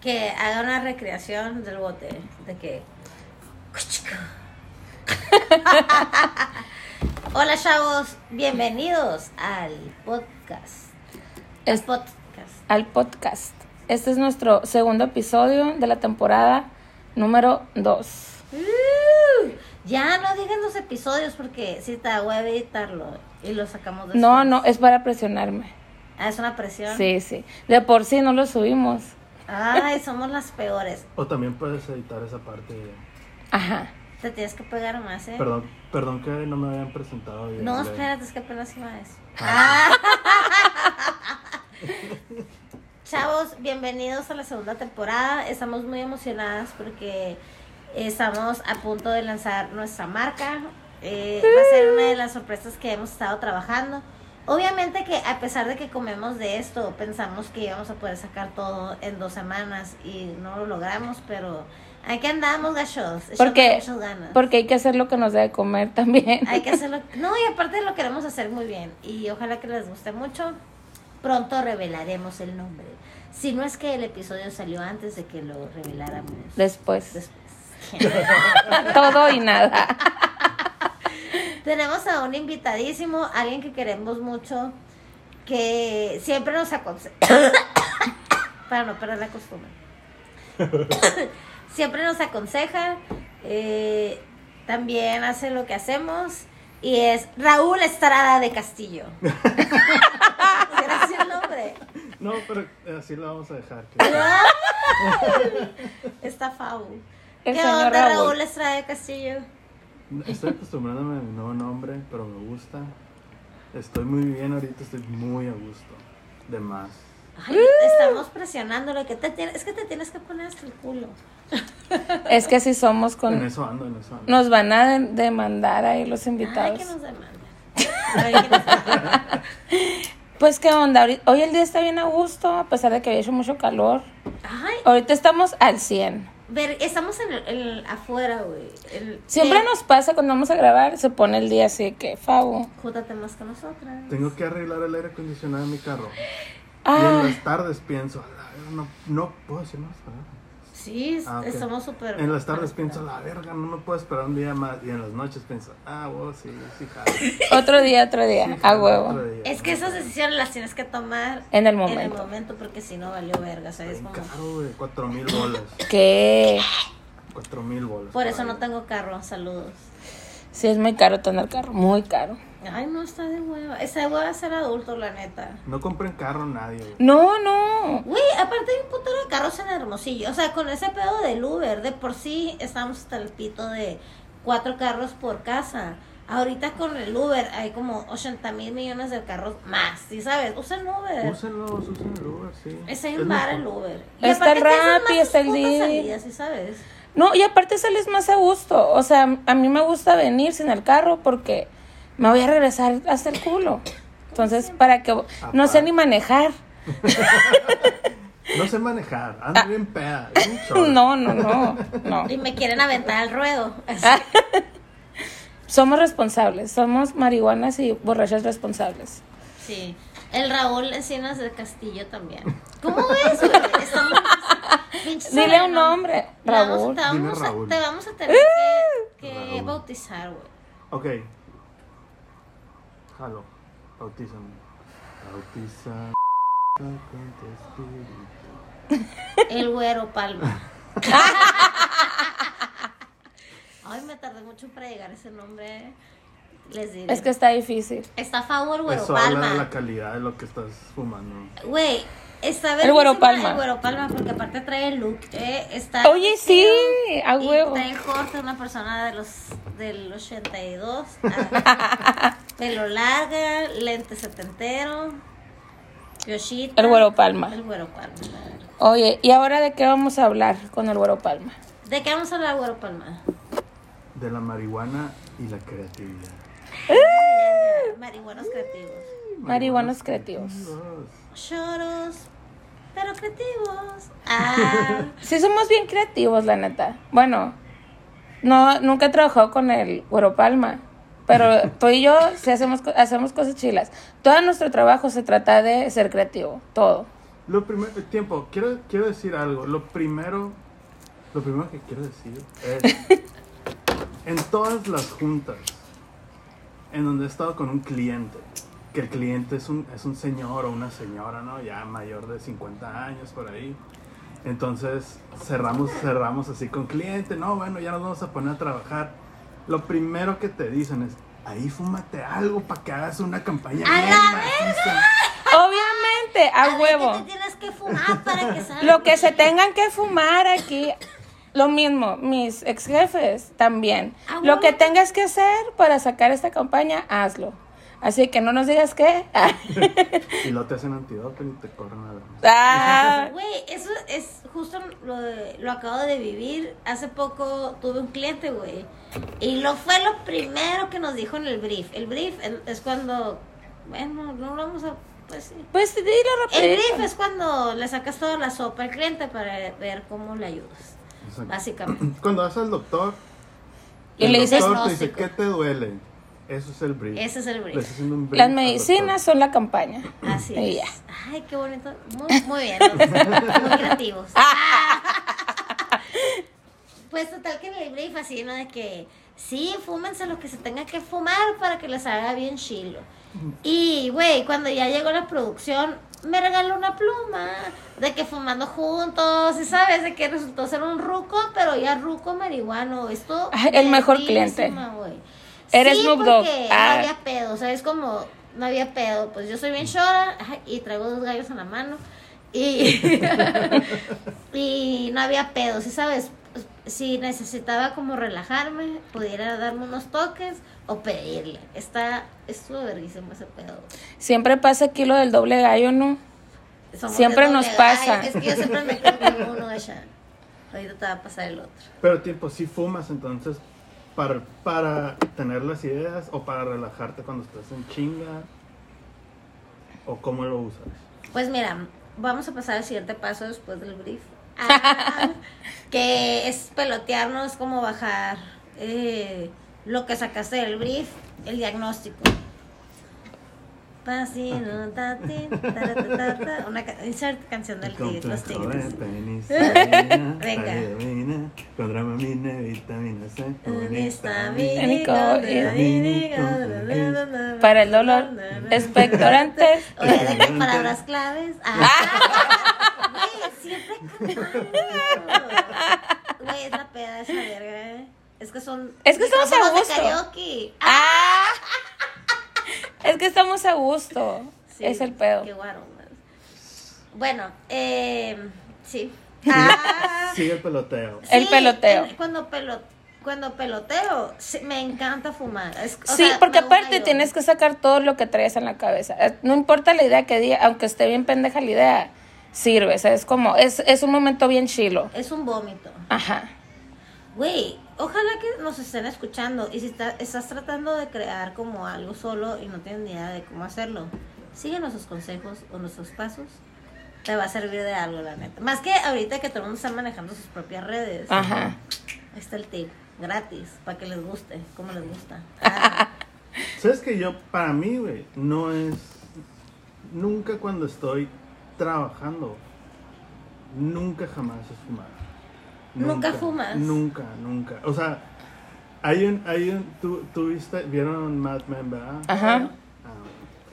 que haga una recreación del bote. De que. Hola, chavos. Bienvenidos al podcast. El Es- podcast. al podcast. Este es nuestro segundo episodio de la temporada número 2. Uh, ya no digan los episodios porque si te voy a editarlo y lo sacamos después. No, no, es para presionarme. Ah, es una presión. Sí, sí. De por sí no lo subimos. Ay, somos las peores. O también puedes editar esa parte. Ajá. Te tienes que pegar más, ¿eh? Perdón, perdón que no me habían presentado bien. No, espérate, es que apenas iba a eso. Ah. Chavos, bienvenidos a la segunda temporada. Estamos muy emocionadas porque estamos a punto de lanzar nuestra marca. Eh, va a ser una de las sorpresas que hemos estado trabajando. Obviamente que a pesar de que comemos de esto, pensamos que íbamos a poder sacar todo en dos semanas y no lo logramos, pero aquí andamos, gachos. Porque, ganas. porque hay que hacer lo que nos debe comer también. Hay que hacerlo. No, y aparte lo queremos hacer muy bien. Y ojalá que les guste mucho. Pronto revelaremos el nombre. Si no es que el episodio salió antes de que lo reveláramos. Después. Después. Todo y nada. Tenemos a un invitadísimo, alguien que queremos mucho, que siempre nos aconseja. para no perder la costumbre. siempre nos aconseja. eh, también hace lo que hacemos. Y es Raúl Estrada de Castillo. ¿Será así el nombre? No, pero así lo vamos a dejar. Está Fau. ¿Qué onda, Raúl. Raúl Estrada de Castillo? Estoy acostumbrándome a mi nuevo nombre, pero me gusta. Estoy muy bien ahorita, estoy muy a gusto. De más. Ay, estamos presionándolo. Que te tienes, es que te tienes que poner hasta el culo. Es que si somos En con... eso ando, en eso ando. Nos van a de- demandar ahí los Ay, invitados. que nos demandan. Ay, que nos demandan. Pues qué onda, hoy el día está bien a gusto, a pesar de que había hecho mucho calor. Ay, Ahorita estamos al 100. Ver, estamos en el, en- afuera, güey. El- Siempre eh, nos pasa cuando vamos a grabar, se pone el día así que, Fabo. Júntate más con nosotras. Tengo que arreglar el aire acondicionado en mi carro. Y Ah, en las tardes pienso, "A la verga, no, no puedo decir más, ¿verdad? Sí, Ah, ok. estamos súper. En las tardes pienso, la verga, no me puedo esperar un día más. Y en las noches pienso, ah, vos sí, sí, jalo. otro día, otro día, Sí, a huevo. día. Es que esas decisiones las tienes que tomar En el en el momento. momento porque si no valió verga, ¿sabes? Como- caro, güey, cuatro mil bolas. Que Cuatro mil bolas. Por eso no tengo carro, saludos. sí es muy caro tener carro, muy caro. Ay, no, está de hueva. Está de hueva ser adulto, la neta. No compren carro nadie, güey. No, no. Güey, aparte hay un putero de carros en Hermosillo. O sea, con ese pedo del Uber, de por sí estamos hasta el pito de cuatro carros por casa. Ahorita con el Uber hay como 80 mil millones de carros más, ¿sí sabes? Usen Uber. Úsenlos, usen el Uber, sí. Es un Es bar el. Uber. Está el Rappi, está el Didi. ¿sí sabes? No, y aparte sales más a gusto. O sea, a mí me gusta venir sin el carro porque me voy a regresar hasta el culo. Entonces, para que no sé ni manejar. No sé manejar, ando bien peda. es. Ah. No, no, no, no. Y me quieren aventar al ruedo. Así. Ah. Somos responsables, somos marihuanas y borrachas responsables. Sí. El Raúl Encinas del Castillo también. ¿Cómo ves, güey? Estamos... Dile un nombre, vamos- Raúl. Te vamos, Dime a, Raúl. te vamos a tener que, bautizar, güey. Ok. Jalo. Bautízame. Bautiza con tu espíritu. El güero Palma. Ay, me tardé mucho para llegar a ese nombre. Les diré. Es que está difícil. Está Favo el güero Eso habla de la Palma. calidad de lo que estás fumando. Güey, está El güero Palma. El güero Palma, porque aparte trae el look. Eh, está Oye, sí, a y huevo. Trae corte, una persona de los del 82. ah, pelo larga, lente setentero. Yoshita. El güero Palma. El güero Palma. Oye, ¿y ahora de qué vamos a hablar con el Güero Palma? ¿De qué vamos a hablar, güero Palma? De la marihuana y la creatividad. Marihuanos creativos. Marihuanos creativos. Choros, pero creativos. Ah, Sí, somos bien creativos, la neta. Bueno, no, nunca he trabajado con el Güero Palma, pero tú y yo sí hacemos, hacemos cosas chilas. Todo nuestro trabajo se trata de ser creativo, todo. Lo primero, tiempo, quiero, quiero decir algo. Lo primero, lo primero que quiero decir es, en todas las juntas en donde he estado con un cliente, que el cliente es un, es un señor o una señora, ¿no? Ya mayor de 50 años por ahí. Entonces cerramos, cerramos así con cliente, no, bueno, ya nos vamos a poner a trabajar. Lo primero que te dicen es, ahí fúmate algo para que hagas una campaña ¡A bien la maciza". Obviamente, a ver, huevo. ¿qué te tienes que fumar para que salga? Lo que se tengan que fumar aquí, lo mismo, mis ex jefes también. Lo que tengas que hacer para sacar esta campaña, hazlo. Así que no nos digas qué. Y lo te hacen antídoto y te corren a la Ah, Güey, eso es justo lo, de- lo acabo de vivir. Hace poco tuve un cliente, güey. Y lo fue lo primero que nos dijo en el brief. El brief es, cuando, bueno, no lo vamos a, pues sí. pues dilo El rapidito. brief es cuando le sacas toda la sopa al cliente para ver cómo le ayudas, Exacto. básicamente. Cuando vas al doctor, Y el le dices- doctor te dice. ¿qué te duele? Eso es el brief. Ese es el brief. un brief Las medicinas son la campaña. Así es. ya. Ay, qué bonito. Muy, muy bien. Muy creativos. Pues total que en el brief así, ¿no? De que sí, fúmense lo que se tenga que fumar para que les haga bien chilo. Y, güey, cuando ya llegó la producción, me regaló una pluma de que fumando juntos, y sabes, de que resultó ser un ruco, pero ya ruco marihuano. Esto. Ay, el mejor cliente. Eres sí, Snoop Dogg. Ah. no había pedo, ¿sabes? Como no había pedo. Pues yo soy bien chora y traigo dos gallos en la mano. Y, y no había pedo, ¿sí sabes? Si necesitaba como relajarme, pudiera darme unos toques o pedirle. Está, estuvo verguísimo ese pedo. Siempre pasa aquí lo del doble gallo, ¿no? Somos Siempre nos pasa. gallo. Es que yo siempre me quedo con uno. Ahorita te va a pasar el otro. Pero tiempo, si fumas entonces para, para tener las ideas o para relajarte cuando estás en chinga o cómo lo usas. Pues mira, vamos a pasar al siguiente paso después del brief. Ah, que es pelotearnos, como bajar eh, lo que sacaste del brief, el diagnóstico. Pasino, tati, taratata, una ca- insert canción del tigre, los tigres. Venga. Con dramamina, vitamina C. Para el dolor, expectorantes. Oye, ¿de palabras claves? Ah, siempre. Güey, es la peda esa verga, ¿eh? Es que son. Es que estamos a gusto. karaoke. ¡Ah! Es que estamos a gusto. Sí, es el pedo. Qué guaro, man. Bueno, eh, sí. Ah, Sigue el peloteo. El peloteo. en- Cuando, pelo, cuando peloteo, sí, me encanta fumar. Es- o Sí, sea, porque aparte yo. tienes que sacar todo lo que traes en la cabeza. Eh, No importa la idea que diga, aunque esté bien pendeja la idea, sirve. O sea, es como, es, es un momento bien chilo. Es un vómito. Ajá. Güey, ojalá que nos estén escuchando y si está- estás tratando de crear como algo solo y no tienes ni idea de cómo hacerlo, sigue nuestros consejos o nuestros pasos. Te va a servir de algo, la neta. Más que ahorita que todo el mundo está manejando sus propias redes. Ajá. Ahí está el tip, gratis, para que les guste, como les gusta. Ah, ¿Sabes que yo, para mí, güey, no es. Nunca cuando estoy trabajando, nunca jamás es fumar. ¿Nunca fumas? Nunca, nunca. O sea, hay un. Hay un tú, tú viste, vieron Mad Men, ¿verdad? Ajá. Ah,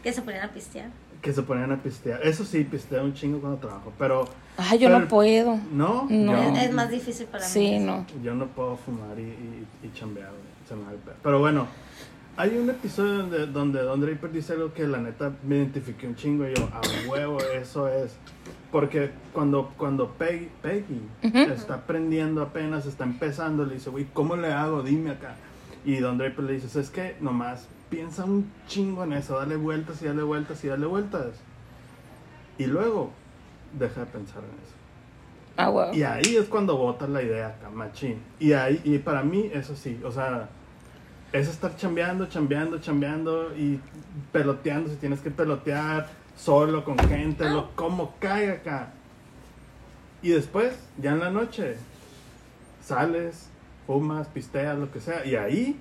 que se ponían a pistear. que se ponían a pistear. Eso sí, pisteo un chingo cuando trabajo, pero. Ay, yo pero- no puedo. ¿No? No. Yo- Es más difícil para mí. Sí, no. Yo no puedo fumar y, y, y chambear, güey. Se me. Pero bueno, hay un episodio donde, donde Don Draper dice algo que la neta me identifiqué un chingo y yo, a huevo, eso es. Porque cuando, cuando Peggy, Peggy está aprendiendo apenas, está empezando, le dice, güey, ¿cómo le hago? Dime acá. Y Don Draper le dice, es que nomás piensa un chingo en eso, dale vueltas y dale vueltas y dale vueltas. Y luego, deja de pensar en eso. Ah, huevo. Y ahí es cuando botas la idea acá, machín. Y ahí, y para mí, eso sí, o sea, es estar chambeando, chambeando, chambeando y peloteando si tienes que pelotear, solo, con gente, lo, como caiga acá. Y después, ya en la noche, sales, fumas, pisteas, lo que sea, y ahí,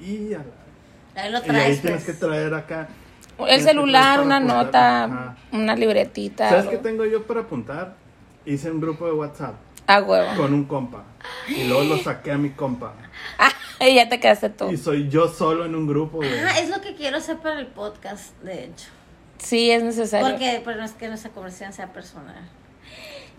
y, a la- Ahí lo y ahí traes. tienes que pues. traer acá. El celular, una apuntar. nota, Ajá. una libretita. ¿Sabes algo. qué tengo yo para apuntar? Hice un grupo de WhatsApp A huevo. con un compa. Y luego lo saqué a mi compa. Ah, y ya te quedaste tú. Y soy yo solo en un grupo. Ah, es lo que quiero hacer para el podcast, de hecho. Sí, es necesario. Porque pero no es que nuestra conversación sea personal.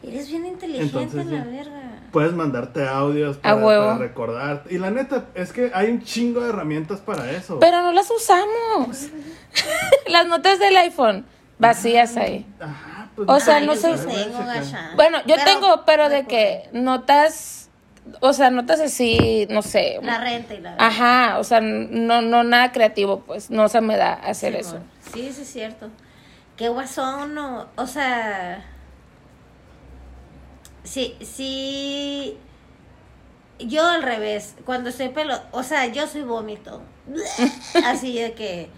Eres bien inteligente, Entonces, la sí. verga. Puedes mandarte audios A para, huevo. para recordarte. Y la neta, es que hay un chingo de herramientas para eso. Pero no las usamos. las notas del iPhone vacías ahí. Ajá, pues O sea, no sé- gacha. Bueno, yo Pero- tengo, pero de que notas, o sea, notas así, no sé. La renta y la Ajá, o sea, no, no nada creativo, pues, no se me da hacer eso. Sí, sí, es cierto. Qué guasón, no. O sea. Sí, sí. Yo al revés. Cuando estoy pelo. O sea, yo soy vómito. Así de que.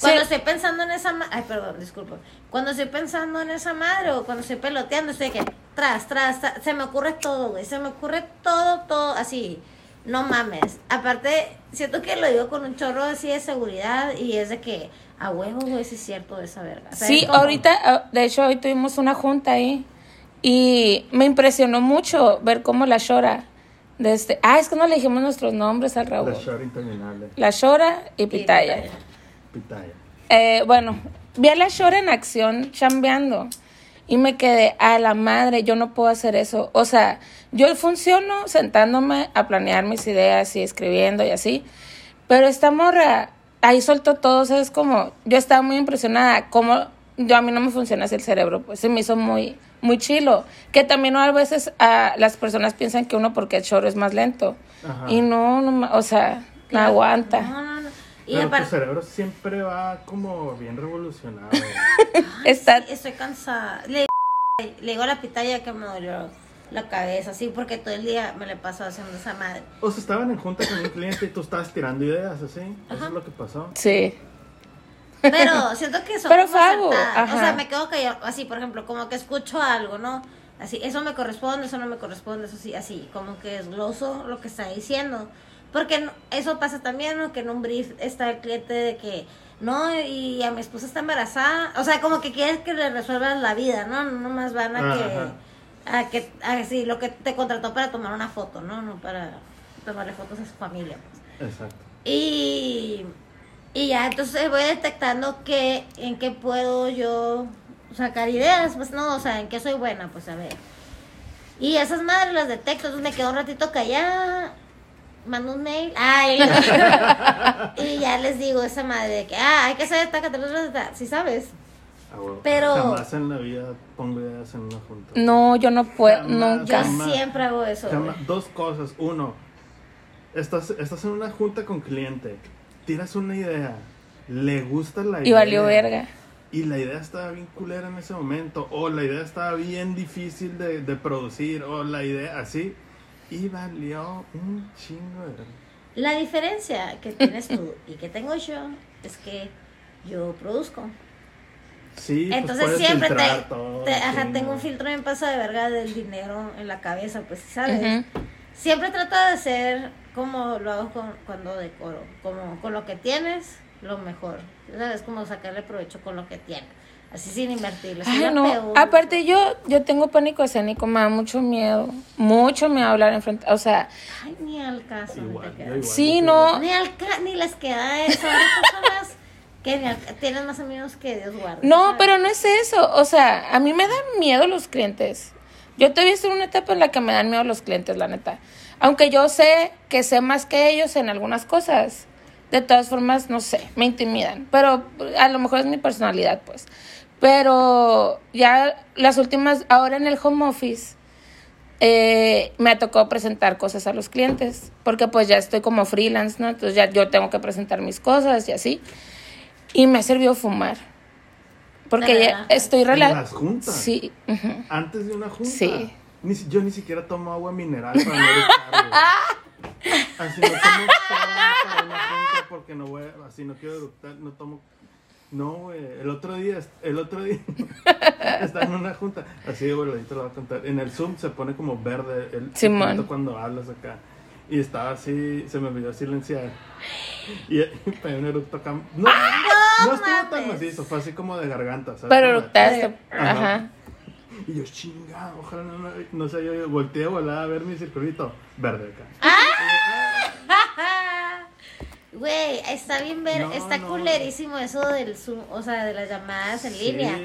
Cuando Sí. estoy pensando en esa madre. Ay, perdón, disculpa. Cuando estoy pensando en esa madre o cuando estoy peloteando, estoy de que. Tras, tras, tras, Se me ocurre todo, güey. Se me ocurre todo, todo. Así. No mames. Aparte, siento que lo digo con un chorro así de seguridad y es de que. A huevo, güey, sí es cierto de esa verga. ¿Sabes Sí, cómo? ahorita, ah, de hecho, hoy tuvimos una junta ahí y me impresionó mucho ver cómo la Shora, de este, ah, es que no le dijimos nuestros nombres al Raúl. La short interminable. La Shora y Y Pitaya. Pitaya. Eh, bueno, vi a la Shora en acción chambeando y me quedé a la madre, yo no puedo hacer eso. O sea, yo funciono sentándome a planear mis ideas y escribiendo y así, pero esta morra ahí soltó todo, ¿sabes? Como yo estaba muy impresionada, como yo a mí no me funciona así el cerebro, pues se me hizo muy muy chilo, que también a veces ah, las personas piensan que uno porque el chorro es más lento Ajá. y no, no, o sea, no aguanta. No, no, no. Y Pero tu cerebro siempre va como bien revolucionado. Está Sí, estoy cansada. Le, le digo a la pitaya que me dolió la cabeza, sí, porque todo el día me le paso haciendo esa madre. O sea, estaban en junta con un cliente y tú estabas tirando ideas, así. Eso es lo que pasó. sí. Pero siento que son Pero como fue algo, acertadas. O sea, me quedo callado, así, por ejemplo, como que escucho algo, ¿no? Así, eso me corresponde, eso no me corresponde, eso sí, así, como que desgloso lo que está diciendo. Porque eso pasa también, ¿no? Que en un brief está el cliente de que, no, y a mi esposa está embarazada. O sea, como que quieres que le resuelvas la vida, ¿no? No más van a que, a que, a sí, lo que te contrató para tomar una foto, ¿no? No para tomarle fotos a su familia, pues. Exacto. Y, y ya, entonces voy detectando que, en qué puedo yo sacar ideas, pues no, o sea, en qué soy buena, pues a ver. Y esas madres las detecto, entonces me quedo un ratito callada, mando un mail, ay, y ya les digo esa madre de que, ah, hay que hacer esta, esta, si sabes. Ah. Pero- Jamás en la vida pongo ideas en una junta. No, yo no puedo, Jamás. Yo nunca. Jamás. siempre hago eso. Jamás-. Dos cosas. Uno, estás, estás en una junta con cliente, tiras una idea, le gusta la idea. Y valió verga. Y la idea estaba bien culera en ese momento, o la idea estaba bien difícil de, de producir, o la idea así, y valió un chingo de. La diferencia que tienes tú y que tengo yo es que yo produzco. Sí, pues Entonces siempre te, filtrar todo, te- ajá, sí, tengo un filtro bien paso de verga del dinero en la cabeza, pues, ¿sabes? Siempre trato de ser como lo hago con, cuando decoro, como con lo que tienes, lo mejor. ¿Sabes? Como sacarle provecho con lo que tienes. Así sin invertirlo. Ay, no. peor. Aparte, yo, yo tengo pánico escénico, me da mucho miedo. Mucho miedo hablar en frente. O sea, Ay, ni al caso. Igual, te igual, Sí, no. Ni, al ca- ni les queda eso. Hay personas que ni al- tienen más amigos que Dios guarde. no, ¿sabes? pero no es eso. O sea, a mí me dan miedo los clientes. Yo todavía estoy en una etapa en la que me dan miedo los clientes, la neta. Aunque yo sé que sé más que ellos en algunas cosas. De todas formas, no sé, me intimidan. Pero a lo mejor es mi personalidad, pues. Pero ya las últimas, ahora en el home office, eh, me ha tocado presentar cosas a los clientes, porque pues ya estoy como freelance, ¿no? Entonces ya yo tengo que presentar mis cosas y así. Y me ha servido fumar. Porque ¿De ya estoy relajada. las juntas. Sí. Antes de una junta. Sí. Ni yo ni siquiera tomo agua mineral para no. Así no tomo para una junta porque no voy, a- así no quiero eructar, no tomo. No, güey. El otro día, el otro día estaba en una junta. Así, güey, ahorita lo voy a contar. En el Zoom se pone como verde el Simón. cuando hablas acá. Y estaba así, se me olvidó silenciar. Y, y pegué un eructo acá. ¡No! No estuvo tan macizo, fue así como de garganta, ¿sabes? Pero eructaste. Ajá. Ajá. Y yo, chinga, ojalá no, no, no sé, yo volteé a volar a ver mi circulito verde acá. Güey, está bien ver, No, está no. culerísimo eso del Zoom, o sea, de las llamadas en Sí. línea.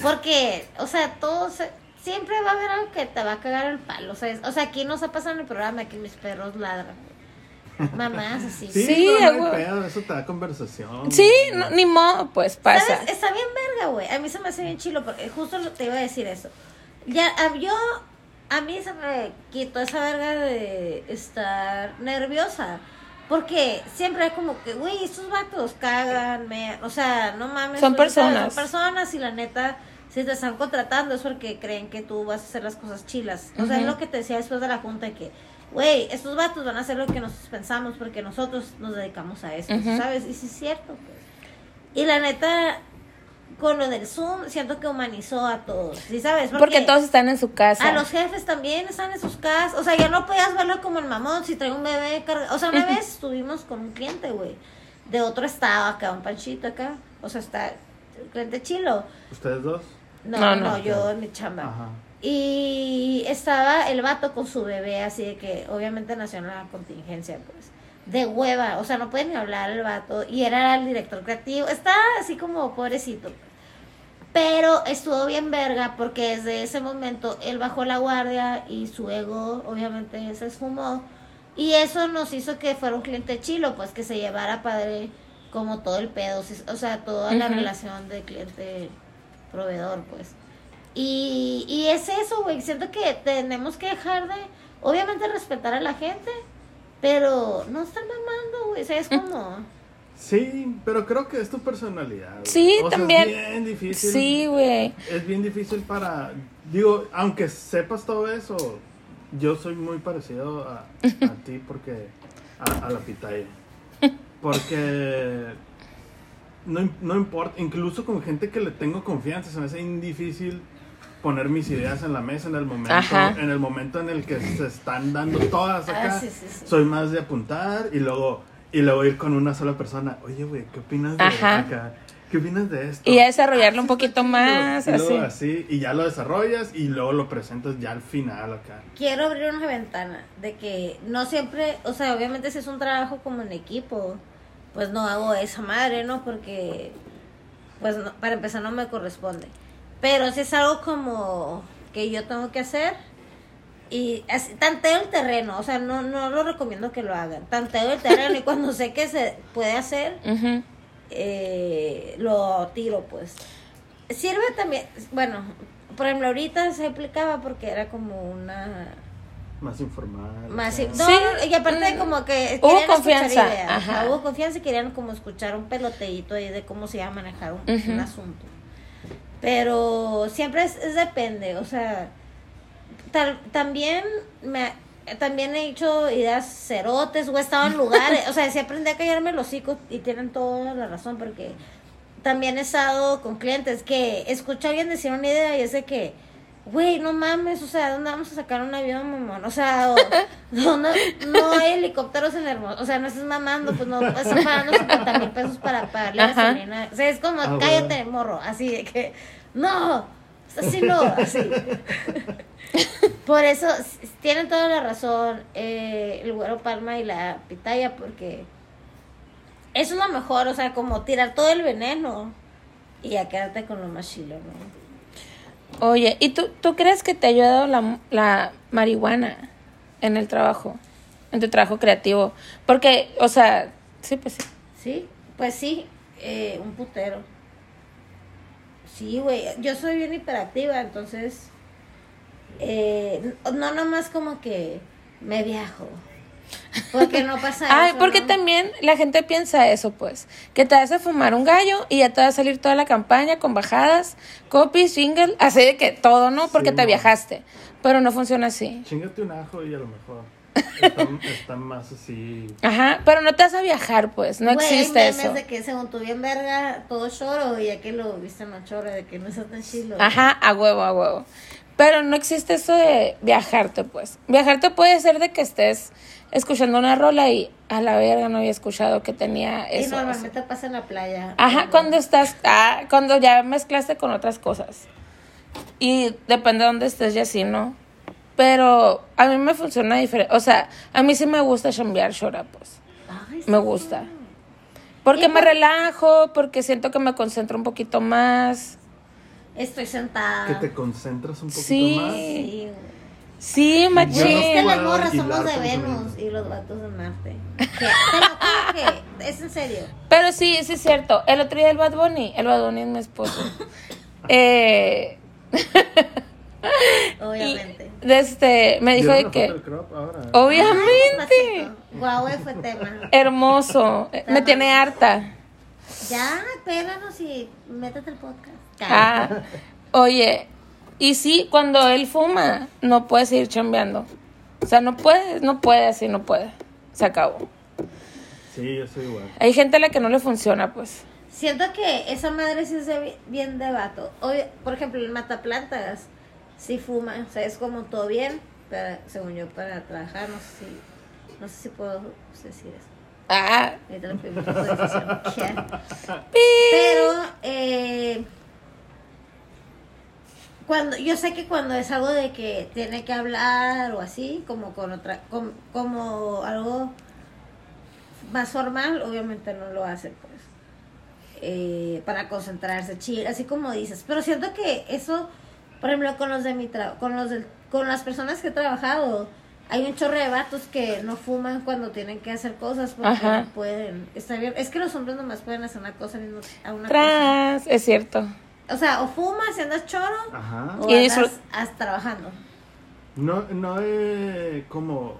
Porque, o sea, todos, siempre va a haber algo que te va a cagar el palo. O sea, es- o sea aquí nos ha pasado en el programa que mis perros ladran. Mamás así. Sí, Sí, no pedo, eso te da conversación. Sí, no- ni modo, pues pasa. ¿Sabes? Está bien verga, güey. A mí se me hace bien chilo porque justo lo- te iba a decir eso. Ya, a- yo, a mí se me quitó esa verga de estar nerviosa. Porque siempre es como que, güey, estos vatos cagan, me, o sea, no mames. Son ¿sabes? personas. Son personas y la neta, si te están contratando es porque creen que tú vas a hacer las cosas chilas. O sea, es lo que te decía después de la junta que, güey, estos vatos van a hacer lo que nosotros pensamos porque nosotros nos dedicamos a esto. ¿sabes? Y sí es cierto, pues. Y la neta, con lo del Zoom, siento que humanizó a todos, ¿sí sabes? Porque todos están en su casa. A los jefes también están en sus casas. O sea, ya no podías verlo como el mamón si trae un bebé cargado. O sea, una vez estuvimos con un cliente, güey, de otro estado acá, un panchito acá. O sea, está el cliente chilo. ¿Ustedes dos? No, No, no, no. yo en mi chamba. Ajá. Y estaba el vato con su bebé, así de que obviamente nació en la contingencia, pues. De hueva, o sea, no puede ni hablar el vato. Y era el director creativo. Está así como pobrecito. Pero estuvo bien verga porque desde ese momento él bajó la guardia y su ego obviamente se esfumó. Y eso nos hizo que fuera un cliente chilo, pues que se llevara padre como todo el pedo, o sea, toda la relación de cliente-proveedor, pues. Y, y es eso, güey, siento que tenemos que dejar de, obviamente, respetar a la gente, pero no estar mamando, güey, o sea, es como... Sí, pero creo que es tu personalidad. güey. Sí, O sea, también. Es bien difícil. Sí, güey. Es bien difícil para. Digo, aunque sepas todo eso, yo soy muy parecido a, a ti porque. A, a la pitaya. Porque. No, no importa, incluso con gente que le tengo confianza, se me hace difícil poner mis ideas en la mesa en el momento, Ajá. en el momento en el que se están dando todas acá. Ah, sí, sí, sí. Soy más de apuntar y luego y luego ir con una sola persona. Oye, güey, ¿qué opinas de Ajá. acá? ¿Qué opinas de esto? Y ya desarrollarlo Ah, un poquito más, Y luego así. así, y ya lo desarrollas y luego lo presentas ya al final acá. quiero abrir una ventana de que no siempre, o sea, obviamente si es un trabajo como en equipo, pues no hago esa madre, ¿no? Porque, pues no- para empezar no me corresponde. Pero si es algo como que yo tengo que hacer y así, tanteo el terreno, o sea, no, no lo recomiendo que lo hagan. Tanteo el terreno y cuando sé que se puede hacer, eh, lo tiro, pues. Sirve también, bueno, por ejemplo, ahorita se aplicaba porque era como una Más informal. más no, Sí, y aparte mm, como que hubo querían escuchar confianza, ideas, ajá. hubo confianza y querían como escuchar un peloteíto ahí de cómo se iba a manejar un, asunto pero siempre es, es depende o sea tal, también me también he hecho ideas cerotes o he estado en lugares o sea si aprendí a callarme los hocico y tienen toda la razón porque también he estado con clientes que escucho a alguien decir una idea y es de que, güey, no mames, o sea, ¿dónde vamos a sacar un avión, mamón? O sea, o, no, no, no hay helicópteros en Hermoso, o sea, no estás mamando, pues no, estás pagando 50 mil pesos para pagarle Ajá. gasolina. O sea, es como, Ah, bueno. cállate, morro, así de que, no, así no, así. Por eso, tienen toda la razón eh, el güero Palma y la pitaya, porque eso es lo mejor, o sea, como tirar todo el veneno y ya quedarte con lo más chilo, ¿no? Oye, ¿y tú, tú crees que te ha ayudado la, la marihuana en el trabajo? En tu trabajo creativo. Porque, o sea, sí, pues sí. Sí, pues sí, eh, un putero. Sí, güey, yo soy bien hiperactiva, entonces, eh, no nomás como que me viajo. Porque no pasa Ay, eso. porque ¿no? también la gente piensa eso, pues. Que te vas a fumar un gallo y ya te va a salir toda la campaña con bajadas, copies, jingle, así de que todo, ¿no? Porque Sí, te viajaste. Pero no funciona así. Chingate un ajo y a lo mejor está, está más así. Ajá, pero no te vas a viajar, pues. No Güey, hay existe memes eso. de que según tú bien verga, todo choro, y ya que lo viste choro, de que no está tan chilo. Ajá, a huevo, a huevo. Pero no existe eso de viajarte, pues. Viajarte puede ser de que estés escuchando una rola y a la verga no había escuchado que tenía Y eso. normalmente pasa en la playa. Ajá, cuando estás, ah, cuando ya mezclaste con otras cosas. Y depende de dónde estés y así, ¿no? Pero a mí me funciona diferente. O sea, a mí sí me gusta chambear chora, pues. Ay, Me gusta. Porque Y me relajo, porque siento que me concentro un poquito más. Estoy sentada. Que te concentras un poquito Sí. más. Sí. Sí, no Es que machín. las morras somos de. Venus y los vatos de Marte. Que- Te lo juro que es en serio. Pero sí, sí es cierto. El otro día el Bad Bunny, el Bad Bunny es mi esposo. eh, Obviamente. de este, me dijo ¿Vieron de que, obviamente, Huawei fue tema. hermoso, me tiene harta. Ya, péganos y métete el podcast. Ah, oye, y sí, cuando él fuma, no puede seguir chambeando. O sea, no puede, no puede así, no puede. Se acabó. Sí, yo soy igual. Hay gente a la que no le funciona, pues. Siento que esa madre sí es bien de vato. Hoy, por ejemplo, el mataplantas sí fuma. O sea, es como todo bien, pero según yo, para trabajar, no sé si, no sé si puedo decir eso. Ah. Pero, eh, cuando, yo sé que cuando es algo de que tiene que hablar o así, como con otra, com- como algo más formal, obviamente no lo hace, pues, eh, para concentrarse, chill, así como dices. Pero siento que eso, por ejemplo, con los de mi tra- con los del- con las personas que he trabajado, hay un chorro de vatos que no fuman cuando tienen que hacer cosas porque Ajá. no pueden. Está bien. Es que los hombres nomás pueden hacer una cosa a una cosa. Tras, es cierto. O sea, o fumas y andas choro Ajá. o Y andas trabajando. No, no he como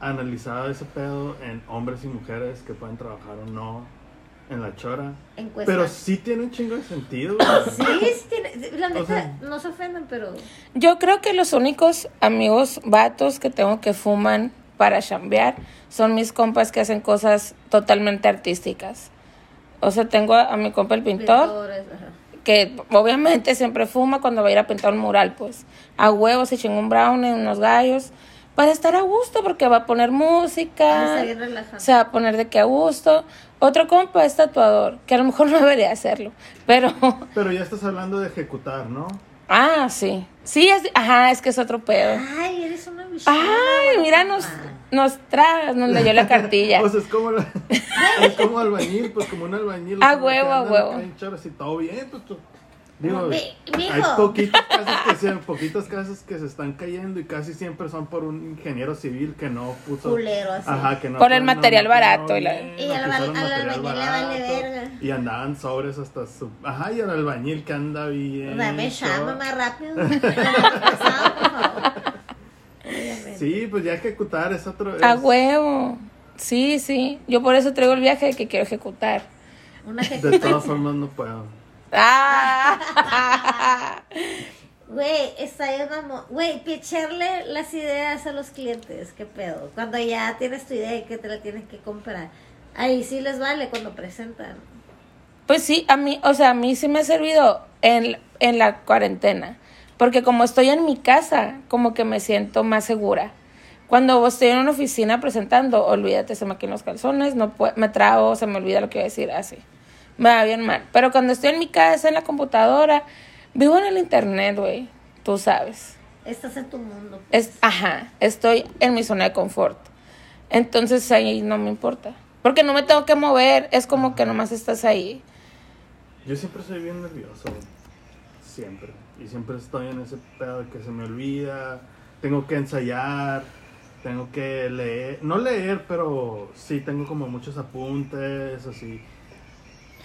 analizado ese pedo en hombres y mujeres que pueden trabajar o no en la chora. Encuesta. Pero sí tiene un chingo de sentido. Sí, sí tiene, la neta, O sea- no se ofendan, pero Yo creo que los únicos amigos vatos que tengo que fuman para chambear son mis compas que hacen cosas totalmente artísticas. O sea, tengo a, a mi compa el pintor, pintores, ajá. Que obviamente siempre fuma cuando va a ir a pintar un mural, pues. A huevos se chinga un brownie, unos gallos, para estar a gusto, porque va a poner música. se va a poner de que a gusto. Otro compa es tatuador, que a lo mejor no debería hacerlo, pero... Pero ya estás hablando de ejecutar, ¿no? Ah, sí. Sí, es, ajá, es que es otro pedo. Ay, eres una bichona. Ay, mira, nos, nos trae, nos leyó la cartilla. O sea, es como, la- es como albañil, pues como un albañil. A huevo, a huevo. y todo bien, pues tú- Digo, Mi- hay poquitos casos, que se, poquitos casos que se están cayendo y casi siempre son por un ingeniero civil que no puso... Culero, así. Ajá, que no Por el material barato y la- Y al al albañil le vale barato, verga. Y andaban sobres hasta su... Ajá, y el albañil que anda bien... Dame chor- más rápido. Dame pesado, por favor. Obviamente. Sí, pues ya ejecutar es otro... A es- huevo. Sí, sí. Yo por eso traigo el viaje de que quiero ejecutar. Una De todas formas no puedo. Ah. Güey, está bien mamón. Güey, picharle las ideas a los clientes, qué pedo. Cuando ya tienes tu idea y que te la tienes que comprar. Ahí sí les vale cuando presentan. Pues sí, a mí, o sea, a mí sí me ha servido en, en la cuarentena. Porque como estoy en mi casa, como que me siento más segura. Cuando estoy en una oficina presentando, olvídate, se me caen los calzones, no me trago, se me olvida lo que iba a decir, así. Me va bien mal. Pero cuando estoy en mi casa, en la computadora, vivo en el internet, güey. Tú sabes. Estás en tu mundo. Es, ajá, estoy en mi zona de confort. Entonces ahí no me importa. Porque no me tengo que mover, es como que nomás estás ahí. Yo siempre soy bien nervioso, güey. siempre. Y siempre estoy en ese pedo de que se me olvida, tengo que ensayar, tengo que leer, no leer, pero sí tengo como muchos apuntes, así.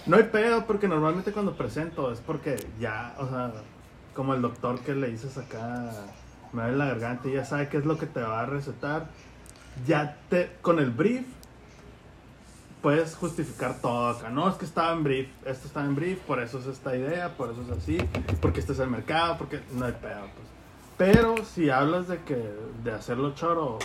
No hay pedo porque normalmente cuando presento es porque ya, o sea, como el doctor que le dices acá, me duele la garganta y ya sabe qué es lo que te va a recetar. Ya te, con el brief, puedes justificar todo acá. No, es que estaba en brief, esto estaba en brief, por eso es esta idea, por eso es así, porque este es el mercado, porque no hay pedo, pues. Pero si hablas de que de hacerlo choro,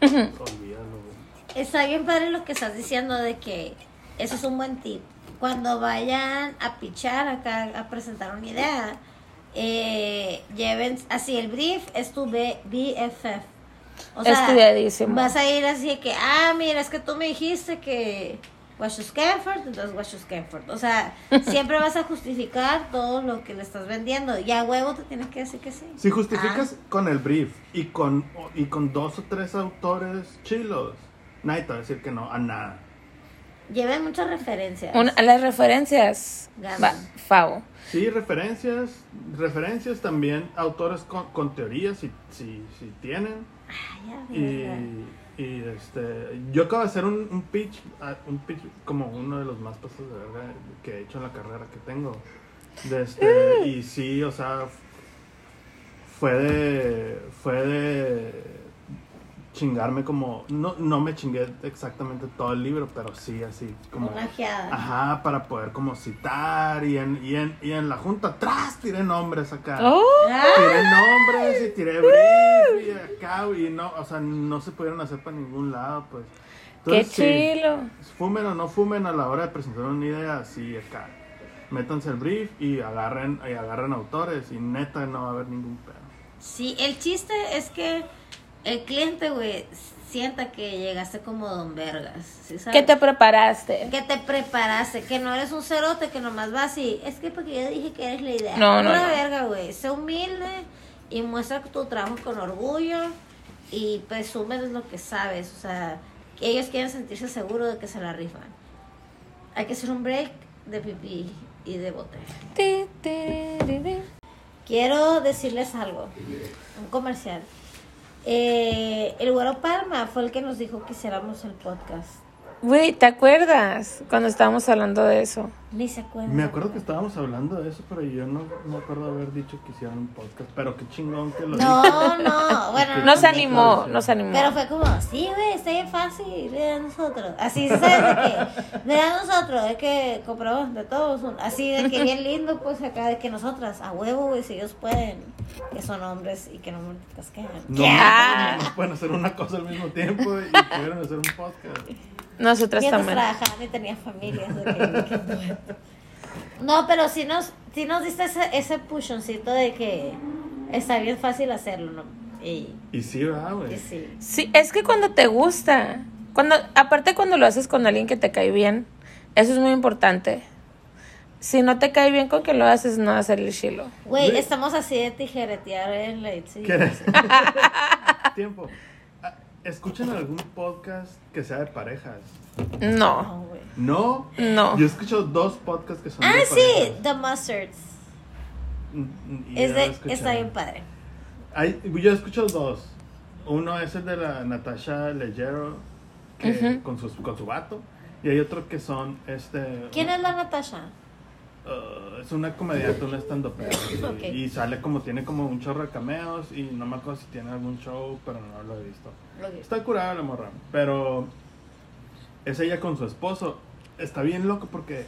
olvídalo. Está bien padre lo que estás diciendo de que eso es un buen tip. Cuando vayan a pichar acá, a presentar una idea, eh, lleven así el brief es tu B- BFF. O Estudiadísimo. vas a ir así de que, ah, mira, es que tú me dijiste que Washu Scanford, entonces Washu Scanford. O sea, siempre vas a justificar todo lo que le estás vendiendo. Y a huevo te tienes que decir que sí. Si justificas Ah. con el brief y con, y con dos o tres autores chilos, nadie te va a decir que no a nada. Lleven muchas referencias. Una- las referencias. Va, Favo. Sí, referencias, referencias también, autores con, con teorías si, si, si tienen. Ya, Y, y, este, yo acabo de hacer un, un pitch, ah, un pitch como uno de los más pasos de verga que he hecho en la carrera que tengo. De este, y sí, o sea, fue de, fue de chingarme como, no, no me chingué exactamente todo el libro, pero sí así como... Una. Ajá, para poder como citar y en, y en, y en la junta atrás tiré nombres acá. Oh, Ah, Tiré nombres y tiré brief y acá y no, o sea, no se pudieron hacer para ningún lado, pues. qué Entonces, sí, chilo. fumen o no fumen a la hora de presentar una idea, sí, acá. Métanse el brief y agarren, y agarren autores y neta no va a haber ningún pedo. Sí, el chiste es que el cliente, güey, sienta que llegaste como don vergas. ¿sí sabes? ¿Qué te preparaste? Que te preparaste, que no eres un cerote que nomás vas y es que porque yo dije que eres la idea. No, no, no. verga, güey. Sé humilde y muestra tu trabajo con orgullo y presumes lo que sabes. O sea, que ellos quieren sentirse seguros de que se la rifan. Hay que hacer un break de pipí y de bote. Quiero decirles algo, un comercial. Eh, el Güero Palma fue el que nos dijo que hiciéramos el podcast. Güey, ¿te acuerdas cuando estábamos hablando de eso? Ni se acuerdan. Me acuerdo que estábamos hablando de eso, pero yo no me acuerdo haber dicho que hicieran un podcast, pero qué chingón que lo No, no, bueno, no, animó, nos animó. Pero fue como, sí, güey, está bien fácil, ve a nosotros. Así, ¿sabes de qué? Ve a nosotros, de que compramos de todos. un- Así de que bien lindo, pues acá, de que nosotras, a huevo, güey, si ellos pueden, que son hombres y que no multitasquean. No, Ya. no, no pueden hacer una cosa al mismo tiempo y pudieron hacer un podcast. Nosotras también. trabajaban y tenían familias. de que- que- no, pero sí nos, sí nos diste ese, ese pushoncito de que está bien fácil hacerlo, ¿no? Y, Y sí, ¿verdad, y güey? sí. Sí, es que cuando te gusta, cuando, aparte cuando lo haces con alguien que te cae bien, eso es muy importante. Si no te cae bien con que lo haces, no va a ser el chilo. Güey, estamos así de tijeretear en la Itzy. ¿Quieres? Tiempo. Ah, ¿Escuchan algún podcast que sea de parejas? No, No. No. Yo he escuchado dos podcasts que son Ah, de sí. The Mustards. Mm, Es de, escuchado. está bien padre. Hay- yo he escuchado dos. Uno es el de la Natasha Leggero que, con, su, con su vato. Y hay otro que son este. ¿Quién es la Natasha? Uh, es una comediante, una stand up y sale como tiene como un chorro de cameos y no me acuerdo si tiene algún show, pero no lo he visto. Está curada la morra, pero es ella con su esposo. Está bien loco porque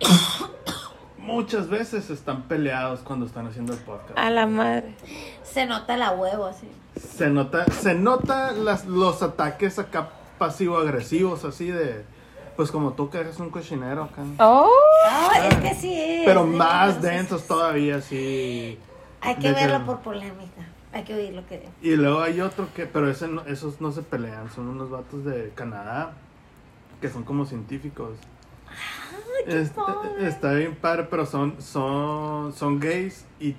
muchas veces están peleados cuando están haciendo el podcast. A la madre. Se nota la huevo así. Se nota, se nota las, los ataques acá pasivo-agresivos, así de, pues como tú que eres un cochinero acá. Oh, Ah, es que sí. Pero más densos todavía, así. Hay que verlo por polémica. Hay que oír lo que diga. Y luego hay otro que, pero ese no- esos no se pelean, son unos vatos de Canadá que son como científicos. Este, padre. está bien padre, pero son, son, son gays y,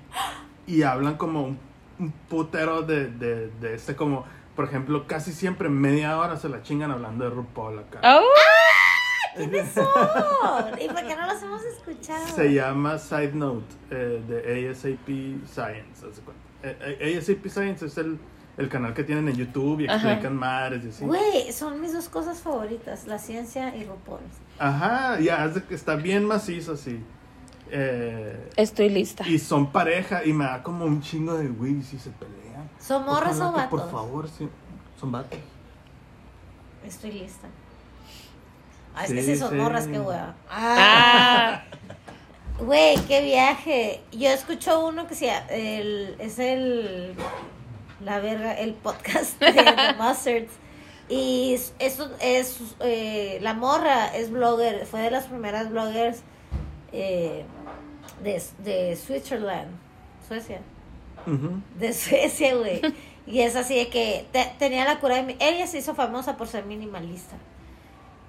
y hablan como un, un putero de, de, de este como, por ejemplo, casi siempre media hora se la chingan hablando de RuPaul acá. oh. ¿Quiénes son? ¿Y por qué no los hemos escuchado? Se llama Side Note eh, de ASAP Science. cuenta. Eh, eh, ASAP Science es el, el canal que tienen en YouTube y Ajá. explican madres y así. Güey, son mis dos cosas favoritas, la ciencia y RuPaul. Ajá, ya, es de que está bien macizo así. Eh, Estoy lista. y son pareja y me da como un chingo de güey si se pelean. ¿Son morras o vatos? Por favor, sí. Son vatos. Estoy lista. Ah, es Sí, que si son sí. morras, qué hueva. Ah, Ah, güey, qué viaje. Yo escucho uno que se llama- el, es el, la verga, el podcast de The Mustards. Y es- eso es, eh, la morra es blogger, fue de las primeras bloggers eh, de, de Switzerland. Suecia. De Suecia, güey. Y es así de que te- tenía la cura de... mi- Ella se hizo famosa por ser minimalista.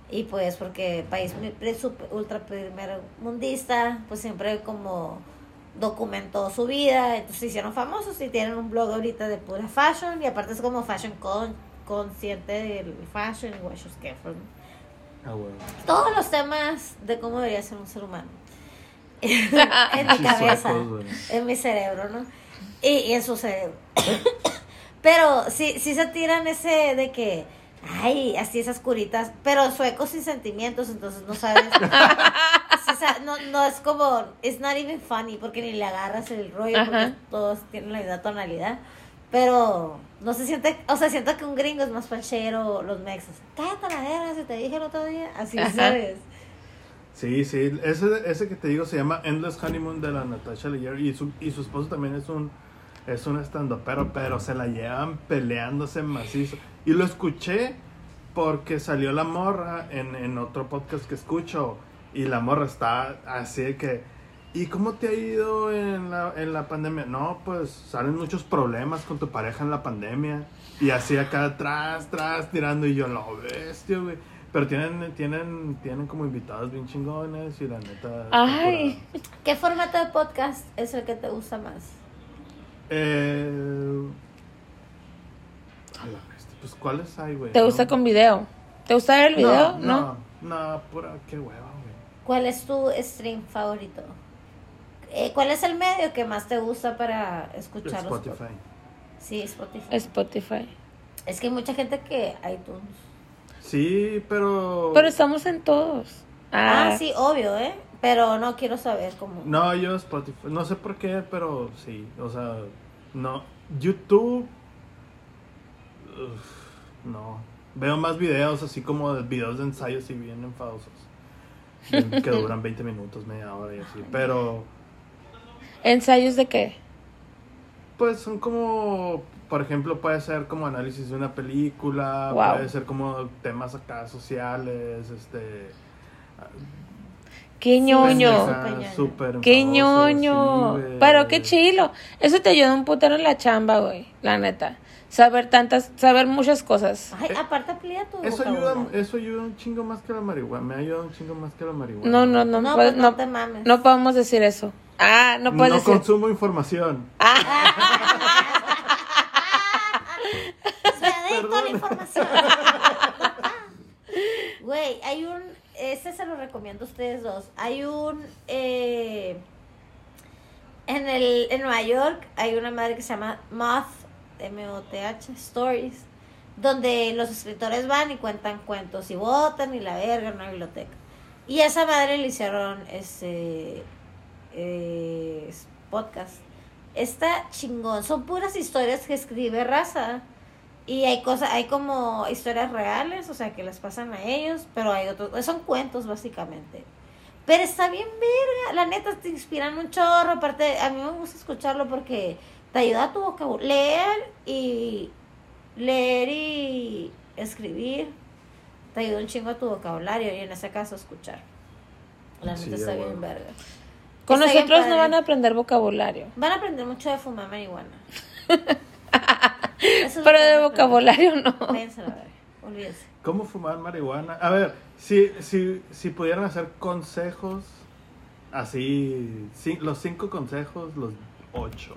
Y pues porque país mi- pre- super- ultra primer mundista, pues siempre como documentó su vida, entonces se hicieron famosos y tienen un blog ahorita de pura fashion y aparte es como fashion con, consciente del fashion y what. Ah, bueno. Todos los temas de cómo debería ser un ser humano. en mi cabeza, en mi cerebro, ¿no? Y, y en su cerebro. pero sí, sí se tiran ese de que, ay, así esas curitas, pero suecos sin sentimientos, entonces no sabes. Sea, no, no es como, it's not even funny, porque ni le agarras el rollo, porque Ajá. todos tienen la misma tonalidad. Pero no se siente, o sea, siento que un gringo es más panchero, los mexas. Cállate la verga, si te dije el otro día. Así, Ajá. ¿sabes? Sí, sí, ese, ese que te digo se llama Endless Honeymoon de la Natasha Leggero y su, y su esposo también es un es un estandopero, pero se la llevan peleándose macizo. Y lo escuché porque salió la morra en, en otro podcast que escucho y la morra está así de que ¿Y cómo te ha ido en la, en la pandemia? No, pues salen muchos problemas con tu pareja en la pandemia. Y así acá atrás, atrás, tirando. Y yo, lo bestia, güey. Pero tienen, tienen, tienen como invitados bien chingones y la neta. Ay. ¿Qué formato de podcast es el que te gusta más? Eh, a la bestia, pues ¿cuáles hay, güey? ¿Te gusta No. con video? ¿Te gusta ver el video? No, no, no, pura, qué hueva. ¿Cuál es tu stream favorito? Eh, ¿Cuál es el medio que más te gusta para escuchar los Spotify. Sí, Spotify. Spotify. Es que hay mucha gente que iTunes. Sí, pero. Pero estamos en todos. Ah, Ah, sí, obvio, ¿eh? Pero no quiero saber cómo. No, yo Spotify. No sé por qué, pero sí. O sea, no. YouTube. uf, no. Veo más videos así como de videos de ensayos y bien enfadosos. Que duran 20 minutos, media hora y así. Pero, ¿Ensayos de qué? pues son como. Por ejemplo, puede ser como análisis de una película. Wow. Puede ser como temas acá sociales. Este. ¡Qué ñoño! súper ¡Qué enfadosos, ñoño! sí. Pero qué chilo. Eso te ayuda un putero en la chamba, güey. La neta. Saber tantas, saber muchas cosas. Ay, aparte amplía tu Eso ayuda, eso ayuda un chingo más que la marihuana. Me ha ayudado un chingo más que la marihuana. No, no, no, No, puedes- pues no no, te mames. no podemos decir eso. Ah, no No, puedes decir. consumo información. Se adicto a la información. Güey, hay un. Ese se lo recomiendo a ustedes dos. Hay un. eh, en, el, en Nueva York hay una madre que se llama Moth, M-O-T-H, Stories, donde los escritores van y cuentan cuentos y votan y la verga en una biblioteca. Y a esa madre le hicieron ese eh, podcast. Está chingón. Son puras historias que escribe raza. Y hay cosas, hay como historias reales, o sea, que les pasan a ellos, pero hay otros, son cuentos básicamente. Pero está bien verga, la neta te inspiran un chorro, aparte a mí me gusta escucharlo porque te ayuda a tu vocabulario, leer y leer y escribir, te ayuda un chingo a tu vocabulario y en ese caso escuchar. La Sí, está bien verga. Con Está nosotros no van a aprender vocabulario. Van a aprender mucho de fumar marihuana. Es Pero de vocabulario no. Váyanse a olvídense. ¿Cómo fumar marihuana? A ver, si, si, si pudieran hacer consejos, así, los cinco consejos, los ocho,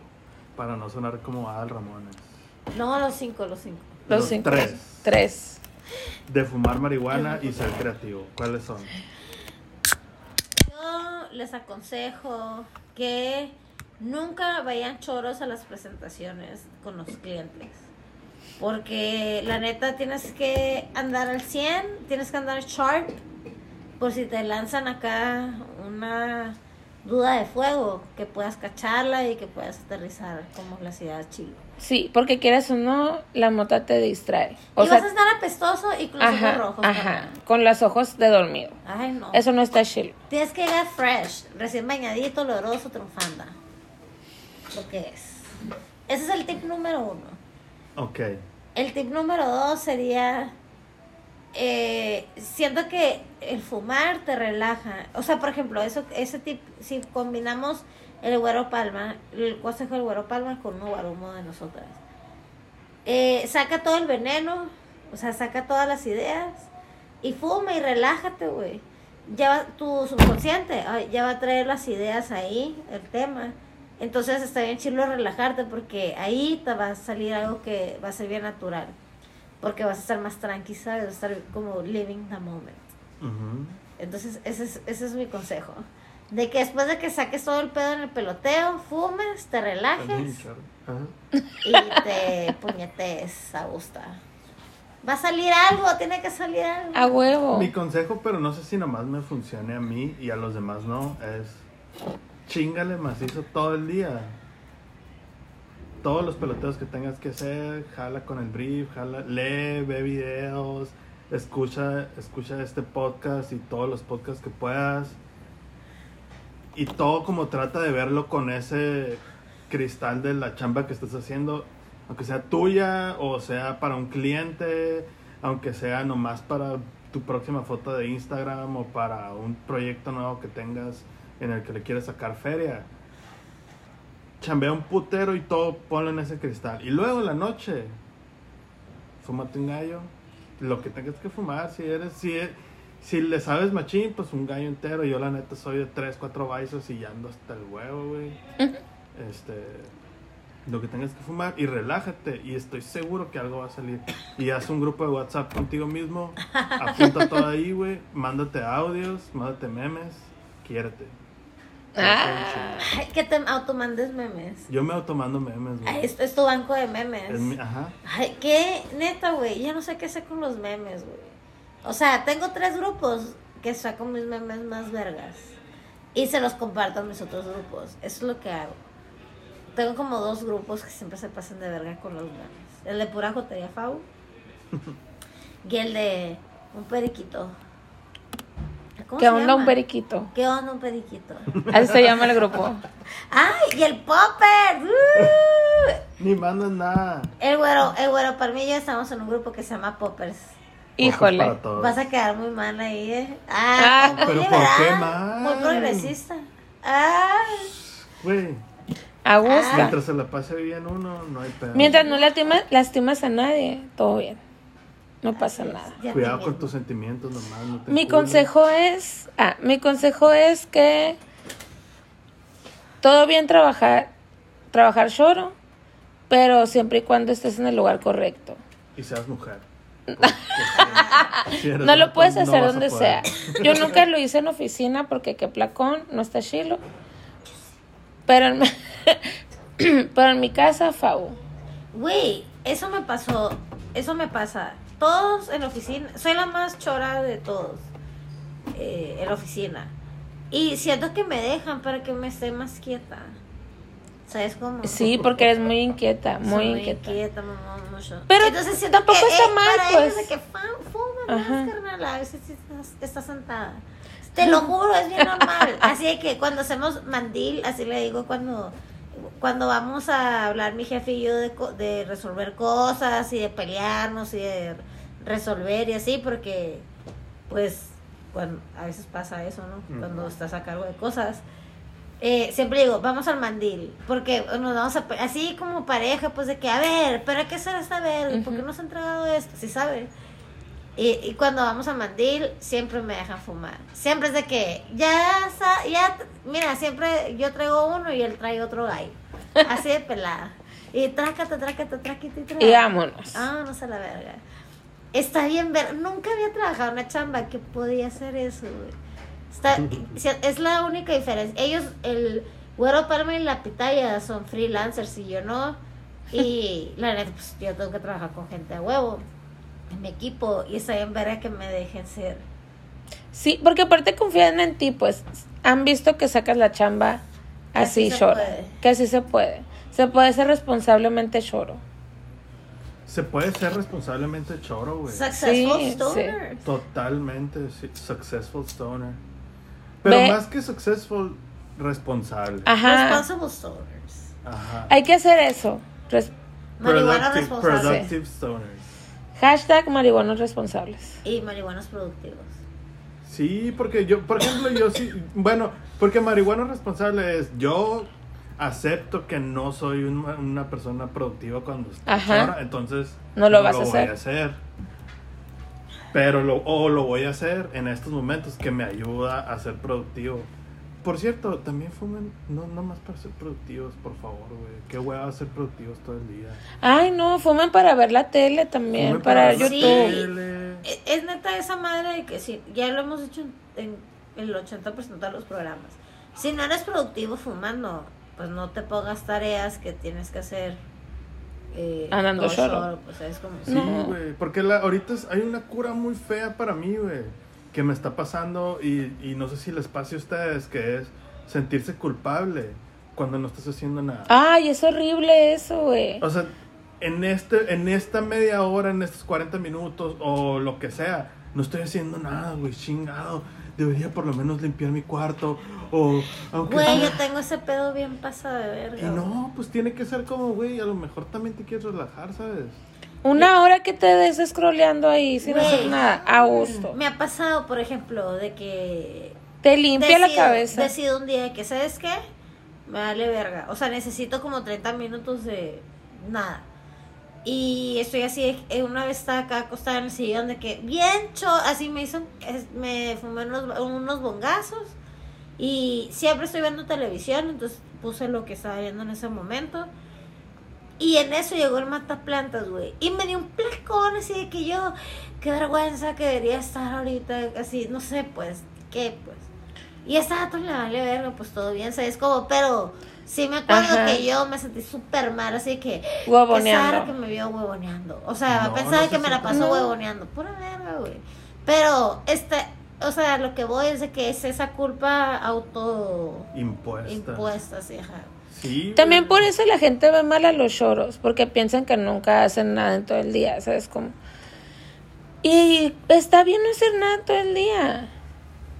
para no sonar como Adal Ramones. No, los cinco, los cinco. Los Los cinco. tres. Tres. De fumar marihuana y ser creativo. ¿Cuáles son? Yo les aconsejo que nunca vayan choros a las presentaciones con los clientes. Porque la neta tienes que andar al 100, tienes que andar sharp. Por si te lanzan acá una duda de fuego, que puedas cacharla y que puedas aterrizar como la ciudad chilo. Sí, porque quieras o no, la mota te distrae. O y sea, vas a estar apestoso y con los ojos ajá, rojos. ajá, también. con los ojos de dormido. Ay, no. Eso no está chill. Tienes que llegar fresh, recién bañadito, oloroso, triunfanda. Lo que es. Ese es el tip número uno. Ok. El tip número dos sería. Eh, siento que el fumar te relaja. O sea, por ejemplo, eso, ese tip, si combinamos el Güero Palma, el consejo del Güero Palma con un guarumo de nosotras. Eh, saca todo el veneno, o sea, saca todas las ideas y fuma y relájate, güey. Ya va, tu subconsciente ya va a traer las ideas ahí, el tema. Entonces está bien chido relajarte porque ahí te va a salir algo que va a ser bien natural. Porque vas a estar más tranqui, ¿sabes? Vas a estar como living the moment. Ujú. Entonces, ese es, ese es mi consejo. De que después de que saques todo el pedo en el peloteo, fumes, te relajes y te puñetes a gusto. Va a salir algo, tiene que salir algo. A huevo. Mi consejo, pero no sé si nomás me funcione a mí y a los demás no, es chingale macizo todo el día. Todos los peloteos que tengas que hacer, jala con el brief, jala, lee, ve videos, escucha, escucha este podcast y todos los podcasts que puedas. Y todo como trata de verlo con ese cristal de la chamba que estás haciendo, aunque sea tuya o sea para un cliente, aunque sea nomás para tu próxima foto de Instagram o para un proyecto nuevo que tengas en el que le quieres sacar feria. Chambea un putero y todo ponlo en ese cristal. Y luego en la noche, fúmate un gallo, lo que tengas que fumar, si eres, si, e- si le sabes machín, pues un gallo entero. Yo la neta soy de 3, 4 baisos y ya ando hasta el huevo, güey. Este, lo que tengas que fumar y relájate y estoy seguro que algo va a salir. Y haz un grupo de WhatsApp contigo mismo, apunta todo ahí, güey, mándate audios, mándate memes, quiérete. Ah. Ay, que te automandes memes. Yo me automando memes, Ay, güey. esto es tu banco de memes. Mi- ajá. Ay, qué neta, güey. Ya no sé qué hacer con los memes, güey. O sea, tengo tres grupos que saco mis memes más vergas. Y se los comparto a mis otros grupos. Eso es lo que hago. Tengo como dos grupos que siempre se pasan de verga con los memes. El de pura jotería Fau. y el de un periquito. ¿Cómo ¿Qué se onda llama? un periquito? ¿Qué onda un periquito? Así se llama el grupo. ¡Ay! Y el popper. ¡Uh! Ni mandas nada. El güero, el güero Palma y yo estamos en un grupo que se llama Poppers. Híjole. Para. Vas a quedar muy mal ahí, ¿eh? Ah, Ah, muy ¿pero por qué mal? Muy progresista. Ah, Güey, A gusto. mientras se la pase bien uno, no hay pedo. Mientras no lastima- lastimas a nadie, todo bien. No pasa nada. Cuidado con tus sentimientos nomás. No te Mi consejo es, ah, mi consejo es que todo bien trabajar, trabajar lloro, pero siempre y cuando estés en el lugar correcto. Y seas mujer. Si- No lo puedes no hacer donde sea. Yo nunca lo hice en oficina porque qué placón, no está chilo. Pero en, pero en mi casa, Fau. Güey, eso me pasó. Eso me pasa. Todos en la oficina. Soy la más chora de todos. eh, en la oficina. Y siento que me dejan para que me esté más quieta. ¿Sabes cómo? Sí, porque eres muy inquieta, Soy muy inquieta. mamá, mucho. Pero siento tampoco que, está eh, mal, para pues. ellos de que fuma más, carnal, a veces estás, estás sentada. Te lo juro, es bien normal. Así de que cuando hacemos mandil, así le digo cuando cuando vamos a hablar mi jefe y yo de, de resolver cosas y de pelearnos y de resolver y así, porque pues cuando, a veces pasa eso, ¿no? Cuando estás a cargo de cosas. Eh, siempre digo, vamos al mandil, porque nos vamos a, así como pareja, pues de que, a ver, pero hay que hacer esta vez, ¿por qué Ujú. no se ha entregado esto? ¿Sí sabe? Y, y cuando vamos al mandil, siempre me dejan fumar. Siempre es de que, ya, ya, mira, siempre yo traigo uno y él trae otro gallo. Así de pelada. Y trácate, trácate, trácate, trácate. Y vámonos. Ah, no sé la verga. Está bien ver. Nunca había trabajado en una chamba que podía hacer eso, güey. Está, es la única diferencia. Ellos, el Güero Palma y la Pitaya son freelancers y yo no. Y la neta, pues yo tengo que trabajar con gente a huevo en mi equipo. Y está bien verga que me dejen ser. Sí, porque aparte confían en ti, pues han visto que sacas la chamba así, así se llora. puede. Que así se puede. Se puede ser responsablemente lloro. Se puede ser responsablemente choro, güey. Successful sí. stoner. Totalmente, sí. Successful stoner. Pero Ve- más que successful, responsable. Ajá. Responsible stoners. Ajá. Hay que hacer eso. Res- Marihuana Productive- responsable. Productive stoners. Hashtag marihuanos responsables. Y marihuanos productivos. Sí, porque yo, por ejemplo, yo sí, bueno, porque marihuana responsable es, yo acepto que no soy una, una persona productiva cuando estoy Ajá. sola, entonces No lo vas a voy hacer. a hacer. Pero lo, o lo voy a hacer en estos momentos que me ayuda a ser productivo. Por cierto, también fumen, no, no más para ser productivos, por favor, güey. Qué hueva ser productivos todo el día. Ay, no, fumen para ver la tele también, Fumen para YouTube. tele. Es, es neta esa madre de que si, ya lo hemos dicho en, en el 80% de los programas. Si no eres productivo fumando, pues no te pongas tareas que tienes que hacer. Eh, Andando solo. solo, pues es como. Sí, No. güey, porque la, ahorita es- hay una cura muy fea para mí, güey, que me está pasando y, y no sé si les pase a ustedes, que es sentirse culpable cuando no estás haciendo nada. Ay, es horrible eso, güey. O sea, en, este, en esta media hora, en estos 40 minutos o lo que sea, no estoy haciendo nada, güey, chingado. Debería por lo menos limpiar mi cuarto o aunque Güey, sea- yo tengo ese pedo bien pasado de verga. Y no, pues tiene que ser como, güey, a lo mejor también te quieres relajar, ¿sabes? Una hora que te des scrolleando ahí sin Güey. hacer nada, a gusto. Me ha pasado, por ejemplo, de que Te limpia la decido- cabeza. Decido un día que, ¿sabes qué? Me vale verga. O sea, necesito como 30 minutos de nada. Y estoy así, eh, una vez estaba acá acostada en el sillón de que, bien cho, así me hizo, me fumé unos, unos bongazos. Y siempre estoy viendo televisión, entonces puse lo que estaba viendo en ese momento. Y en eso llegó el mataplantas, güey. Y me dio un placón así de que yo, qué vergüenza que debería estar ahorita, así, no sé, pues, qué, pues. Y esa dato le vale verga, pues todo bien, ¿sabes? Como, pero sí me acuerdo Ajá. que yo me sentí súper mal, así que. Huevoneando. que me vio huevoneando. O sea, No, pensaba no que se me la pasó No. huevoneando. Pura verga, güey. Pero, este, o sea, lo que voy es de que es esa culpa auto Impuesta. impuesta, sí, ajá. Sí. También por eso la gente ve mal a los choros, porque piensan que nunca hacen nada en todo el día, ¿sabes cómo? Y está bien no hacer nada todo el día.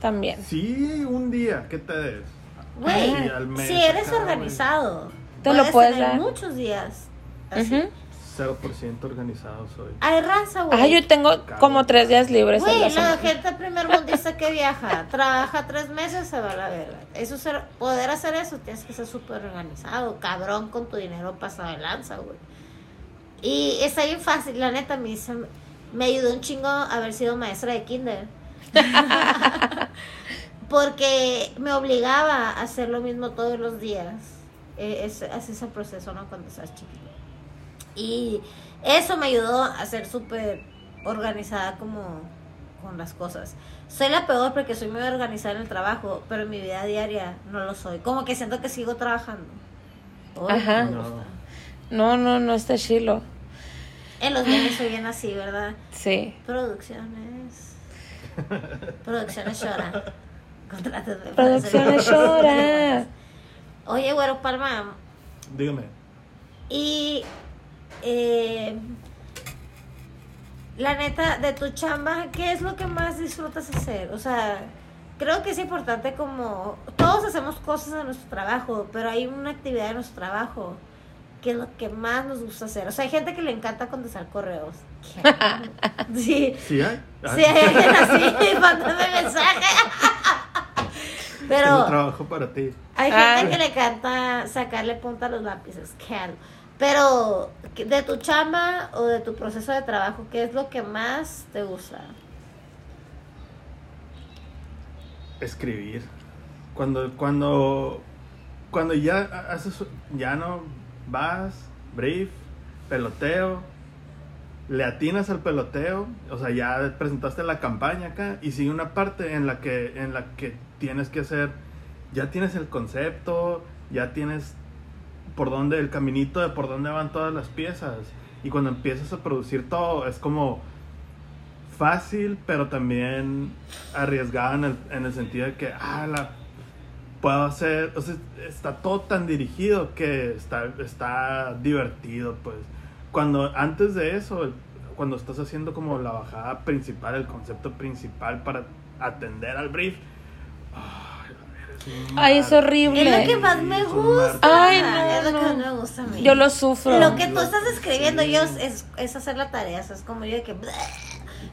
También. Sí, un día que te des. Güey, si eres acá, organizado, Te lo puedes tener dar. muchos días. Así. Ujú. 0% organizado soy. Hay raza, güey. Ah, yo tengo como tres días libres. Güey, la semana. gente primer mundista que viaja, trabaja tres meses, se va a la verga. Eso ser, poder hacer eso, tienes que ser súper organizado, cabrón, con tu dinero pasado de lanza, güey. Y está bien fácil, la neta, me, hizo- me ayudó un chingo haber sido maestra de kinder. Porque me obligaba a hacer lo mismo todos los días. Eh, Es, es ese proceso, ¿no? Cuando estás chiquito. Y eso me ayudó a ser súper organizada como con las cosas. Soy la peor porque soy muy organizada en el trabajo, pero en mi vida diaria no lo soy. Como que siento que sigo trabajando. Ajá. No. No, no, no está chilo. En los viajes soy bien así, ¿verdad? Sí. Producciones. Producciones llora. Contrátenme. para Producciones llora. Oye, güero Palma, Dígame. Y eh, la neta, de tu chamba, ¿qué es lo que más disfrutas hacer? O sea, creo que es importante como todos hacemos cosas en nuestro trabajo, pero hay una actividad en nuestro trabajo que es lo que más nos gusta hacer. O sea, hay gente que le encanta contestar correos. ¿Qué? Sí. ¿Sí hay? Sí, hay alguien así, mándame mensaje. Tengo Pero trabajo para ti. hay gente Ah. que le encanta sacarle punta a los lápices, claro. Pero ¿qué- de tu chamba o de tu proceso de trabajo, ¿qué es lo que más te gusta? Escribir. Cuando, cuando, cuando ya haces, ya no vas, brief, peloteo, le atinas al peloteo, o sea, ya presentaste la campaña acá y sigue una parte en la que, en la que tienes que hacer, ya tienes el concepto, ya tienes por dónde, el caminito de por dónde van todas las piezas. Y cuando empiezas a producir todo, es como fácil, pero también arriesgado en el, en el sentido de que, ah, la puedo hacer, o sea, está todo tan dirigido que está, está divertido, pues. Cuando, antes de eso, cuando estás haciendo como la bajada principal, el concepto principal para atender al brief, ay, es un Ay, es horrible. Es lo que más me gusta. Ay, no, es lo que no. más me gusta a mí. Yo lo sufro. Lo que tú estás escribiendo Sí. yo es, es hacer la tarea, o sea, es como yo de que...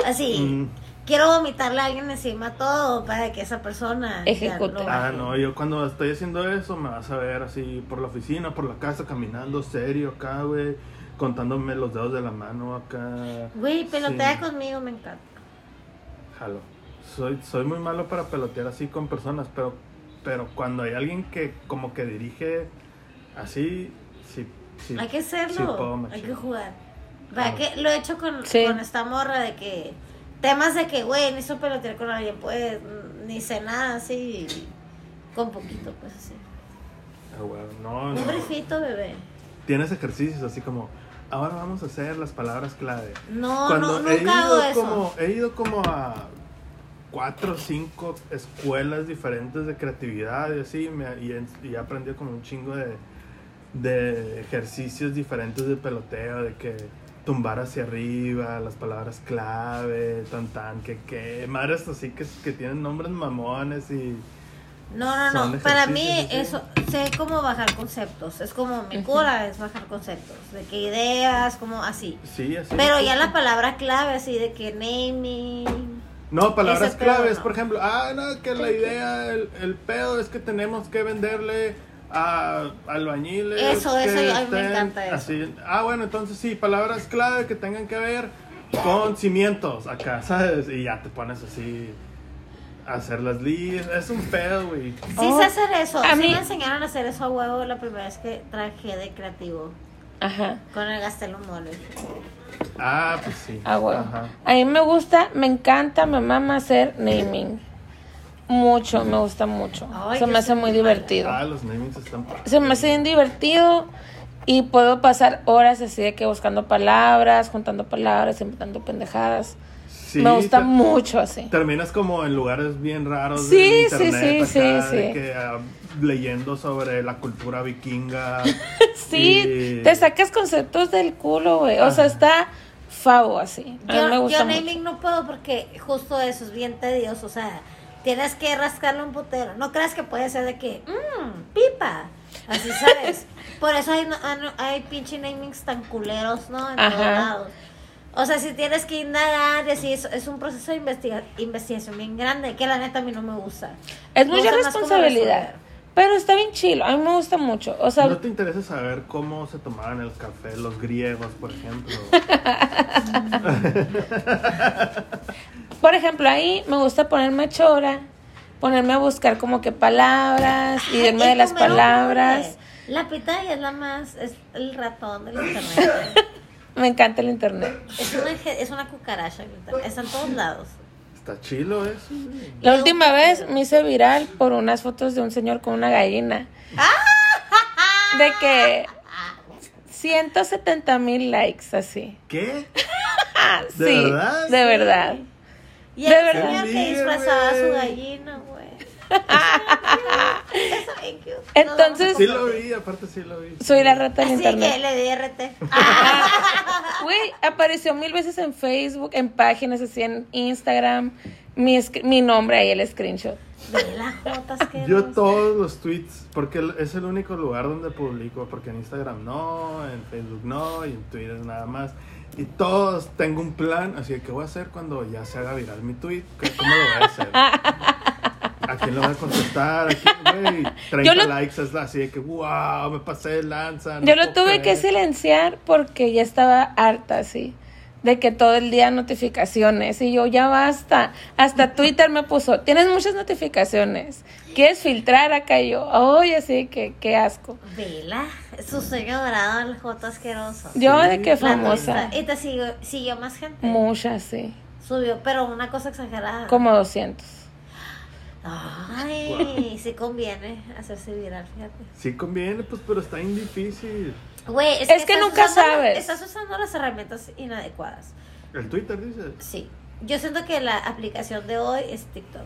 Así. Mm, quiero vomitarle a alguien encima todo para que esa persona Ejecute. Ah, no, yo cuando estoy haciendo eso me vas a ver así por la oficina, por la casa, caminando serio acá, güey, contándome los dedos de la mano acá. Güey, pelotea Sí. conmigo, me encanta. Jalo. Soy, soy muy malo para pelotear así con personas, pero, pero cuando hay alguien que como que dirige así, sí, sí. Hay que sí hacerlo, puedo hay que jugar. Va, Ah. que lo he hecho con, Sí. con esta morra de que temas de que, güey, necesito pelotear con alguien, pues ni sé nada así, con poquito, pues así. Ah, güey, no, Un no. briefito, bebé. Tienes ejercicios así como, ahora vamos a hacer las palabras clave. No, Cuando no, he nunca hago ido eso. como he ido como a cuatro o cinco escuelas diferentes de creatividad y así me, y, y he aprendido como un chingo de, de ejercicios diferentes de peloteo de que tumbar hacia arriba las palabras clave tan tan que que madres así que, que tienen nombres mamones y No, no, Son no. Para mí eso, sé cómo bajar conceptos. Es como mi cura es bajar conceptos. De que ideas, como así. sí así Pero ya la palabra clave, así de que naming. No, palabras pedo, claves, no. por ejemplo, ah, no, que la idea, el, el pedo es que tenemos que venderle a albañiles. Eso, eso, a mí me encanta eso. Así. Ah, bueno, entonces sí, palabras clave que tengan que ver con cimientos acá, ¿sabes? Y ya te pones así hacer las líneas. Es un pedo, güey. Sí Oh, sé hacer eso. a sí mí- me enseñaron a hacer eso a huevo la primera vez que traje de creativo. Ajá. Con el Gastelum Mole. Ah, pues sí. Ah, bueno. Ajá. A mí me gusta, me encanta, me mama hacer naming. Mucho, me gusta mucho. Ay, Se me hace muy divertido. Ah, los namings están. Se me hace bien divertido y puedo pasar horas así de que buscando palabras, juntando palabras, inventando pendejadas. Sí, me gusta te- mucho así. Terminas como en lugares bien raros Sí, del sí, internet sí, acá, sí, de sí. que, ah, leyendo sobre la cultura vikinga. Sí, y- te sacas conceptos del culo, güey. O sea, está favo así. A mí Yo, me gusta yo mucho. naming no puedo porque justo eso es bien tedioso. O sea, tienes que rascarle un putero. No creas que puede ser de que, mmm, pipa. Así sabes. Por eso hay, no- hay, no- hay pinche namings tan culeros, ¿no? En Ajá. todos lados. O sea, si tienes que indagar y así, es, es un proceso de investiga- investigación bien grande, que la neta a mí no me gusta. Es Me mucha responsabilidad. Pero está bien chilo. A mí me gusta mucho. O sea, ¿No te interesa saber cómo se tomaban el café los griegos, por ejemplo? por ejemplo, ahí me gusta ponerme chora, ponerme a buscar como que palabras y irme de las palabras. hombre. La pitaya es la más, es el ratón del internet. Me encanta el internet. es, una, es una cucaracha. Está en todos lados. Está chilo eso. güey. La última vez me hice viral por unas fotos de un señor con una gallina. De que 170 mil likes así. ¿Qué? Ah, ¿De sí, verdad? de verdad. Y De el verdad. señor que disfrazaba a su gallina, bien cute. Entonces- Sí lo vi, aparte sí lo vi. Soy la rata del Así que internet. le di RT. Güey, apareció mil veces en Facebook, en páginas así, en Instagram. Mi, mi nombre ahí, el screenshot. De las jotas que Yo todos los tweets, porque es el único lugar donde publico, porque en Instagram no, en Facebook no, y en Twitter nada más. Y todos tengo un plan, así que ¿qué voy a hacer cuando ya se haga viral mi tweet? ¿Qué- ¿Cómo lo voy a hacer? ¿A quién le voy a contestar? ¿A quién, güey? 30 Yo lo- likes es así de que, wow, me pasé de lanza. no Yo lo tuve que creer". silenciar porque ya estaba harta así. De que todo el día notificaciones. Y yo, ya basta. Hasta Twitter me puso, tienes muchas notificaciones. ¿Quieres filtrar acá? Y yo, oye, así que qué asco. Vela, su sueño dorado, el joto asqueroso. Yo Sí. de qué famosa. Y te siguió, siguió más gente. Muchas, sí. Subió, pero una cosa exagerada. Como 200. Ay, sí conviene hacerse viral, fíjate. Sí conviene, pues, pero está bien difícil. Güey, es, Es que nunca sabes. Estás usando las herramientas inadecuadas. El Twitter dice. Sí. Yo siento que la aplicación de hoy es TikTok.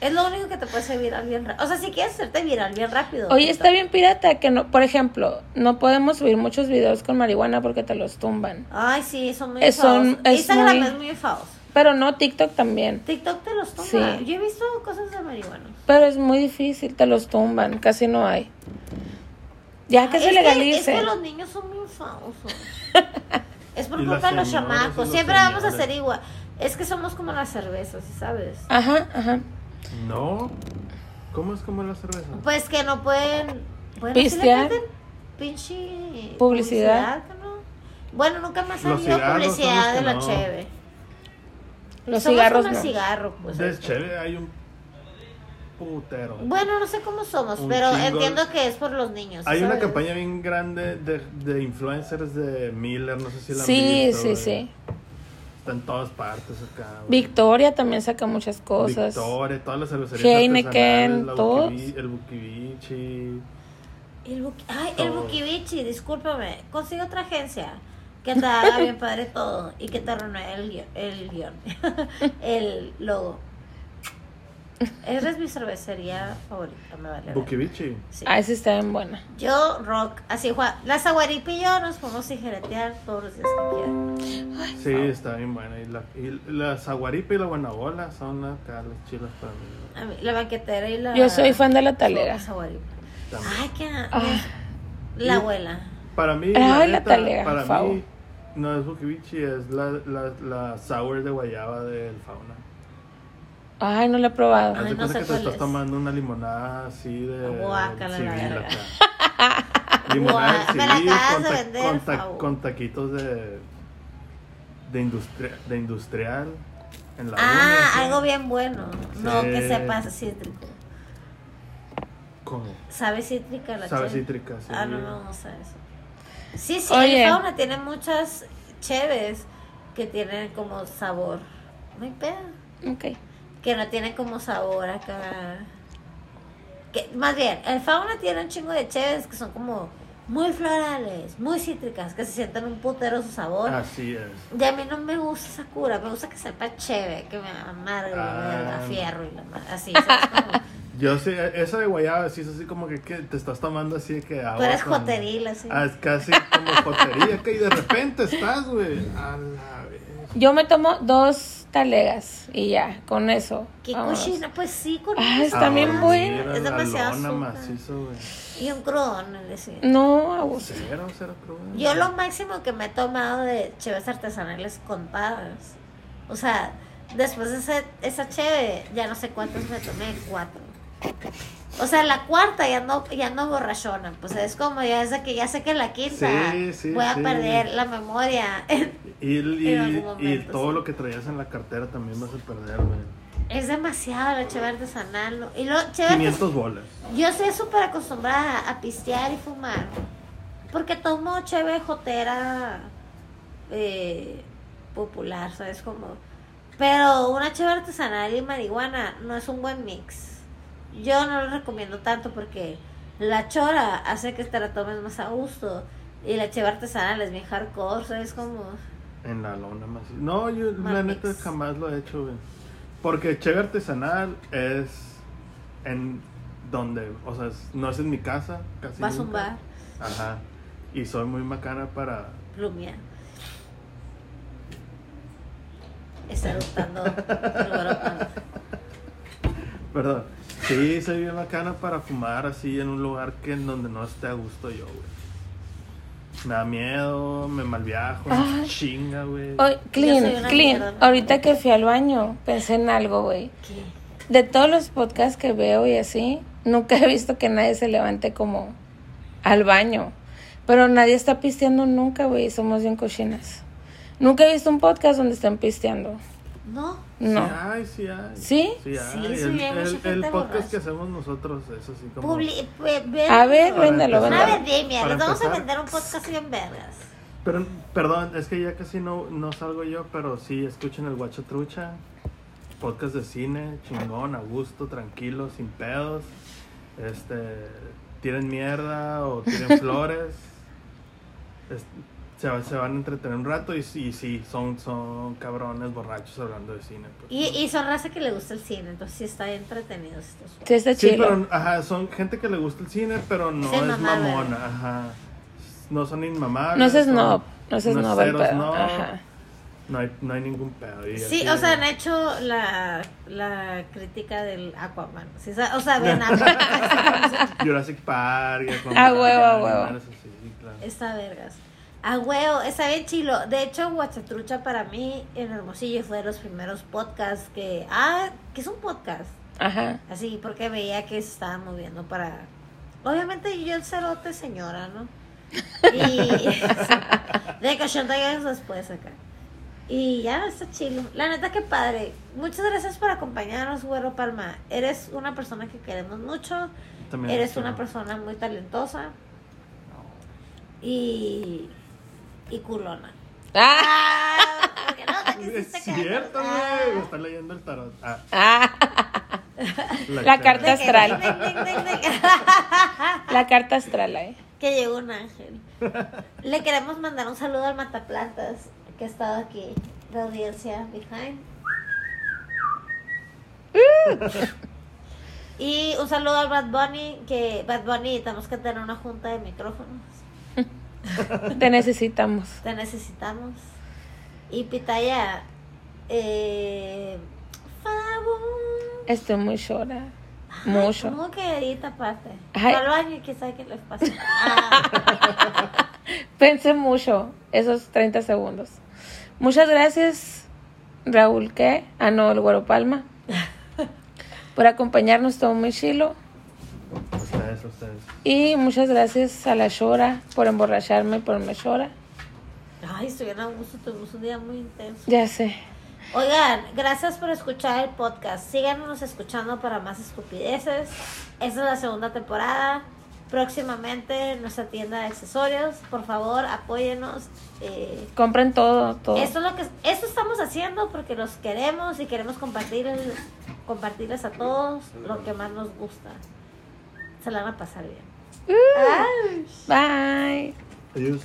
Es lo único que te puede hacer viral bien rápido. O sea, si quieres hacerte viral bien rápido. Oye, TikTok. está bien pirata que no, por ejemplo, no podemos subir muchos videos con marihuana porque te los tumban. Ay, sí, son muy Es- son- es Instagram muy- es muy famoso. Pero no TikTok también. TikTok te los. Sí. Yo he visto cosas de marihuana. Pero es muy difícil, te los tumban, casi no hay. Ya que es se legalice. es que los niños son muy famosos. Es por culpa de los chamacos. Siempre vamos a ser igual. Es que somos como las cervezas, ¿sí ¿sabes? Ajá, ajá. No. ¿Cómo es como la cerveza? Pues que no pueden. Bueno, sí le Pistear. meten pinche. Publicidad. ¿no? Bueno, nunca me ha son publicidad de la no. cheve. Los Somos cigarros no. cigarro, pues. de chévere hay un putero. Bueno, no sé cómo somos, Un pero chingo. entiendo que es por los niños. Hay una ¿sabes? campaña bien grande de, de influencers de Miller, no sé si la han Sí, visto, sí, güey. sí. Está en todas partes acá. güey. Victoria también saca muchas cosas. Victoria, todas las cervecerías Heineken, todos. El Bukivichi. El buki- Ay, el. Bukivichi, discúlpame. Consigue otra agencia que te haga bien padre todo y que te renueve el guion, el, guion, el logo. Esa es mi cervecería favorita, me vale. ver. Bukivichi. Sí. Ah, esa está bien buena. Yo, rock, así, Juan. La Zaguaripa y yo nos podemos cigaretear todos los días que quieran. Sí, está bien buena. Y la, y la Zaguaripa y la Buenabola son acá las chilas para mí. A la banquetera y la. Yo soy fan de la talera. Ay, qué. Ah. La abuela. Para mí, Ay, la, la neta, para Favo. mí, no es Bukivichi, es la, la, la sour de guayaba del fauna. Ay, no la he probado. Ay, no sé que te estás es. tomando una limonada así de Guácala, civil acá. Limonada Guau, me la civil acabas con, de ta- vender, con, ta- con taquitos de de, industria, de industrial en la Ah, una, ¿sí? algo bien bueno. No Sí. que sepa cítrico. ¿Cómo? Sabe cítrica la Sabe cheve? cítrica, sí. Ah, no me gusta eso. Sí, sí, Oye. el fauna tiene muchas cheves que tienen como sabor. No hay pedo. Ok. Que no tienen como sabor acá. Que, más bien, el fauna tiene un chingo de cheves que son como muy florales, muy cítricas, que se sienten un putero su sabor. Así es. Y a mí no me gusta esa cura, me gusta que sepa chévere, que me amargue, Ah. me a fierro y la así, ¿sabes? Como, Yo sé, esa de guayaba sí es así como que, que te estás tomando así de que agua. tú eres con- joteril, así. Ah, es casi como jotería, que y de repente estás, güey. A la vez. Yo me tomo dos talegas y ya, con eso. ¿Qué vámonos. cochina? Pues sí, con Ah, eso. está bien Ah, mira, Es demasiado lona azúcar. macizo, güey. Y un crudón, es decir. No, abuso. Cero, cero crudo. Yo lo máximo que me he tomado de cheves artesanales contadas. O sea, después de ese, esa cheve, ya no sé cuántas me tomé, cuatro. O sea, la cuarta ya no, ya no borrachona. Pues es como ya de que ya sé que la quinta Sí, sí, voy a sí. perder la memoria. Y, y, En algún y momento, todo lo que traías en la cartera también vas a perder, güey. es demasiado la cheve artesanal. Y lo cheve artes- 500 bolas. Yo estoy súper acostumbrada a pistear y fumar. Porque tomo cheve jotera eh, popular, ¿sabes? Como... Pero una cheve artesanal y marihuana no es un buen mix. Yo no lo recomiendo tanto porque la chora hace que te la tomes más a gusto. Y la cheve artesanal es bien hardcore, ¿sabes? Como... En la lona más. No, yo Mal la mix. neta jamás lo he hecho, güey. Porque cheve artesanal es en donde, o sea, es- no es en mi casa, casi. Vas a un bar, Ajá. Y soy muy macana para. plumia. Está guarapán. Perdón. Sí, soy bien macana para fumar así en un lugar que en donde no esté a gusto yo, güey. Me da miedo, me malviajo, Ay. chinga, güey. Oy, Yo clean, clean. mierda. Ahorita que fui al baño, pensé en algo, güey. ¿Qué? De todos los podcasts que veo y así, nunca he visto que nadie se levante como al baño. Pero nadie está pisteando nunca, güey. Somos bien cochinas. Nunca he visto un podcast donde estén pisteando. No. No. Sí hay, sí hay. ¿Sí? Sí hay. Sí, el, hay mucha el- gente el podcast que hacemos nosotros es así como... Publi ve- ve- A ver, véndelo. Una vendimia, les vamos a vender un podcast bien vergas. Pero, perdón, es que ya casi no, no salgo yo, pero sí, escuchen el Guacho Trucha, podcast de cine, chingón, a gusto, tranquilo, sin pedos. Este, tiren mierda o tiren flores. Es- se, va- se van a entretener un rato y, sí, sí, son, son cabrones borrachos hablando de cine. pues. Y, y son raza que le gusta el cine, entonces sí está entretenidos estos Sí, está Sí, chido. pero ajá, son gente que le gusta el cine, pero no es mamona, ajá. No son inmamables. No es snob. No es no snob no. Ajá. No hay, no hay ningún pedo. y Sí, así o sea, han hecho la, la crítica del Aquaman. ¿sí? O sea, ven Aquaman. Jurassic Park. y Aquaman, A huevo, a huevo. animales así, claro. Está vergas. A huevo, está bien chilo. De hecho, Guachatrucha para mí en Hermosillo fue de los primeros podcasts que. Ah, que es un podcast. Ajá. Así, porque veía que se estaban moviendo para. Obviamente yo el cerote señora, ¿no? Y. de que 80 años después acá. Y ya está chilo. La neta que padre. Muchas gracias por acompañarnos, Güero Palma. Eres una persona que queremos mucho. También Eres una persona muy talentosa. Y. Y culona. Ah. porque no Es cierto, Ah. güey. Me está leyendo el tarot. Ah, Ah. La carta astral. ding, ding, ding, ding. La carta astral, eh. que llegó un ángel. Le queremos mandar un saludo al Mataplantas, que ha estado aquí, de audiencia behind. y un saludo al Bad Bunny, que Bad Bunny tenemos que tener una junta de micrófonos. Te necesitamos. Te necesitamos. Y Pitaya, eh, favor. Estoy muy llora. Mucho. ¿Cómo que aparte? Ay. Al baño sabe qué les pasa. Ah. Pensé mucho esos 30 segundos. Muchas gracias, Raúl, ¿qué? Ah, no, el Güero Palma. Por acompañarnos todo muy chilo. Ustedes, ustedes. Y muchas gracias a la Shora por emborracharme por me Shora. Ay, estuvieron a gusto, tuvimos un día muy intenso. Ya sé. Oigan, gracias por escuchar el podcast. Síganos escuchando para más estupideces. Esta es la segunda temporada. Próximamente en nuestra tienda de accesorios. Por favor, apóyenos. Eh, Compren todo, todo. esto es lo que esto estamos haciendo porque los queremos y queremos compartir el- compartirles a todos lo que más nos gusta. Se la van a pasar bien. Ay. Bye. Adiós.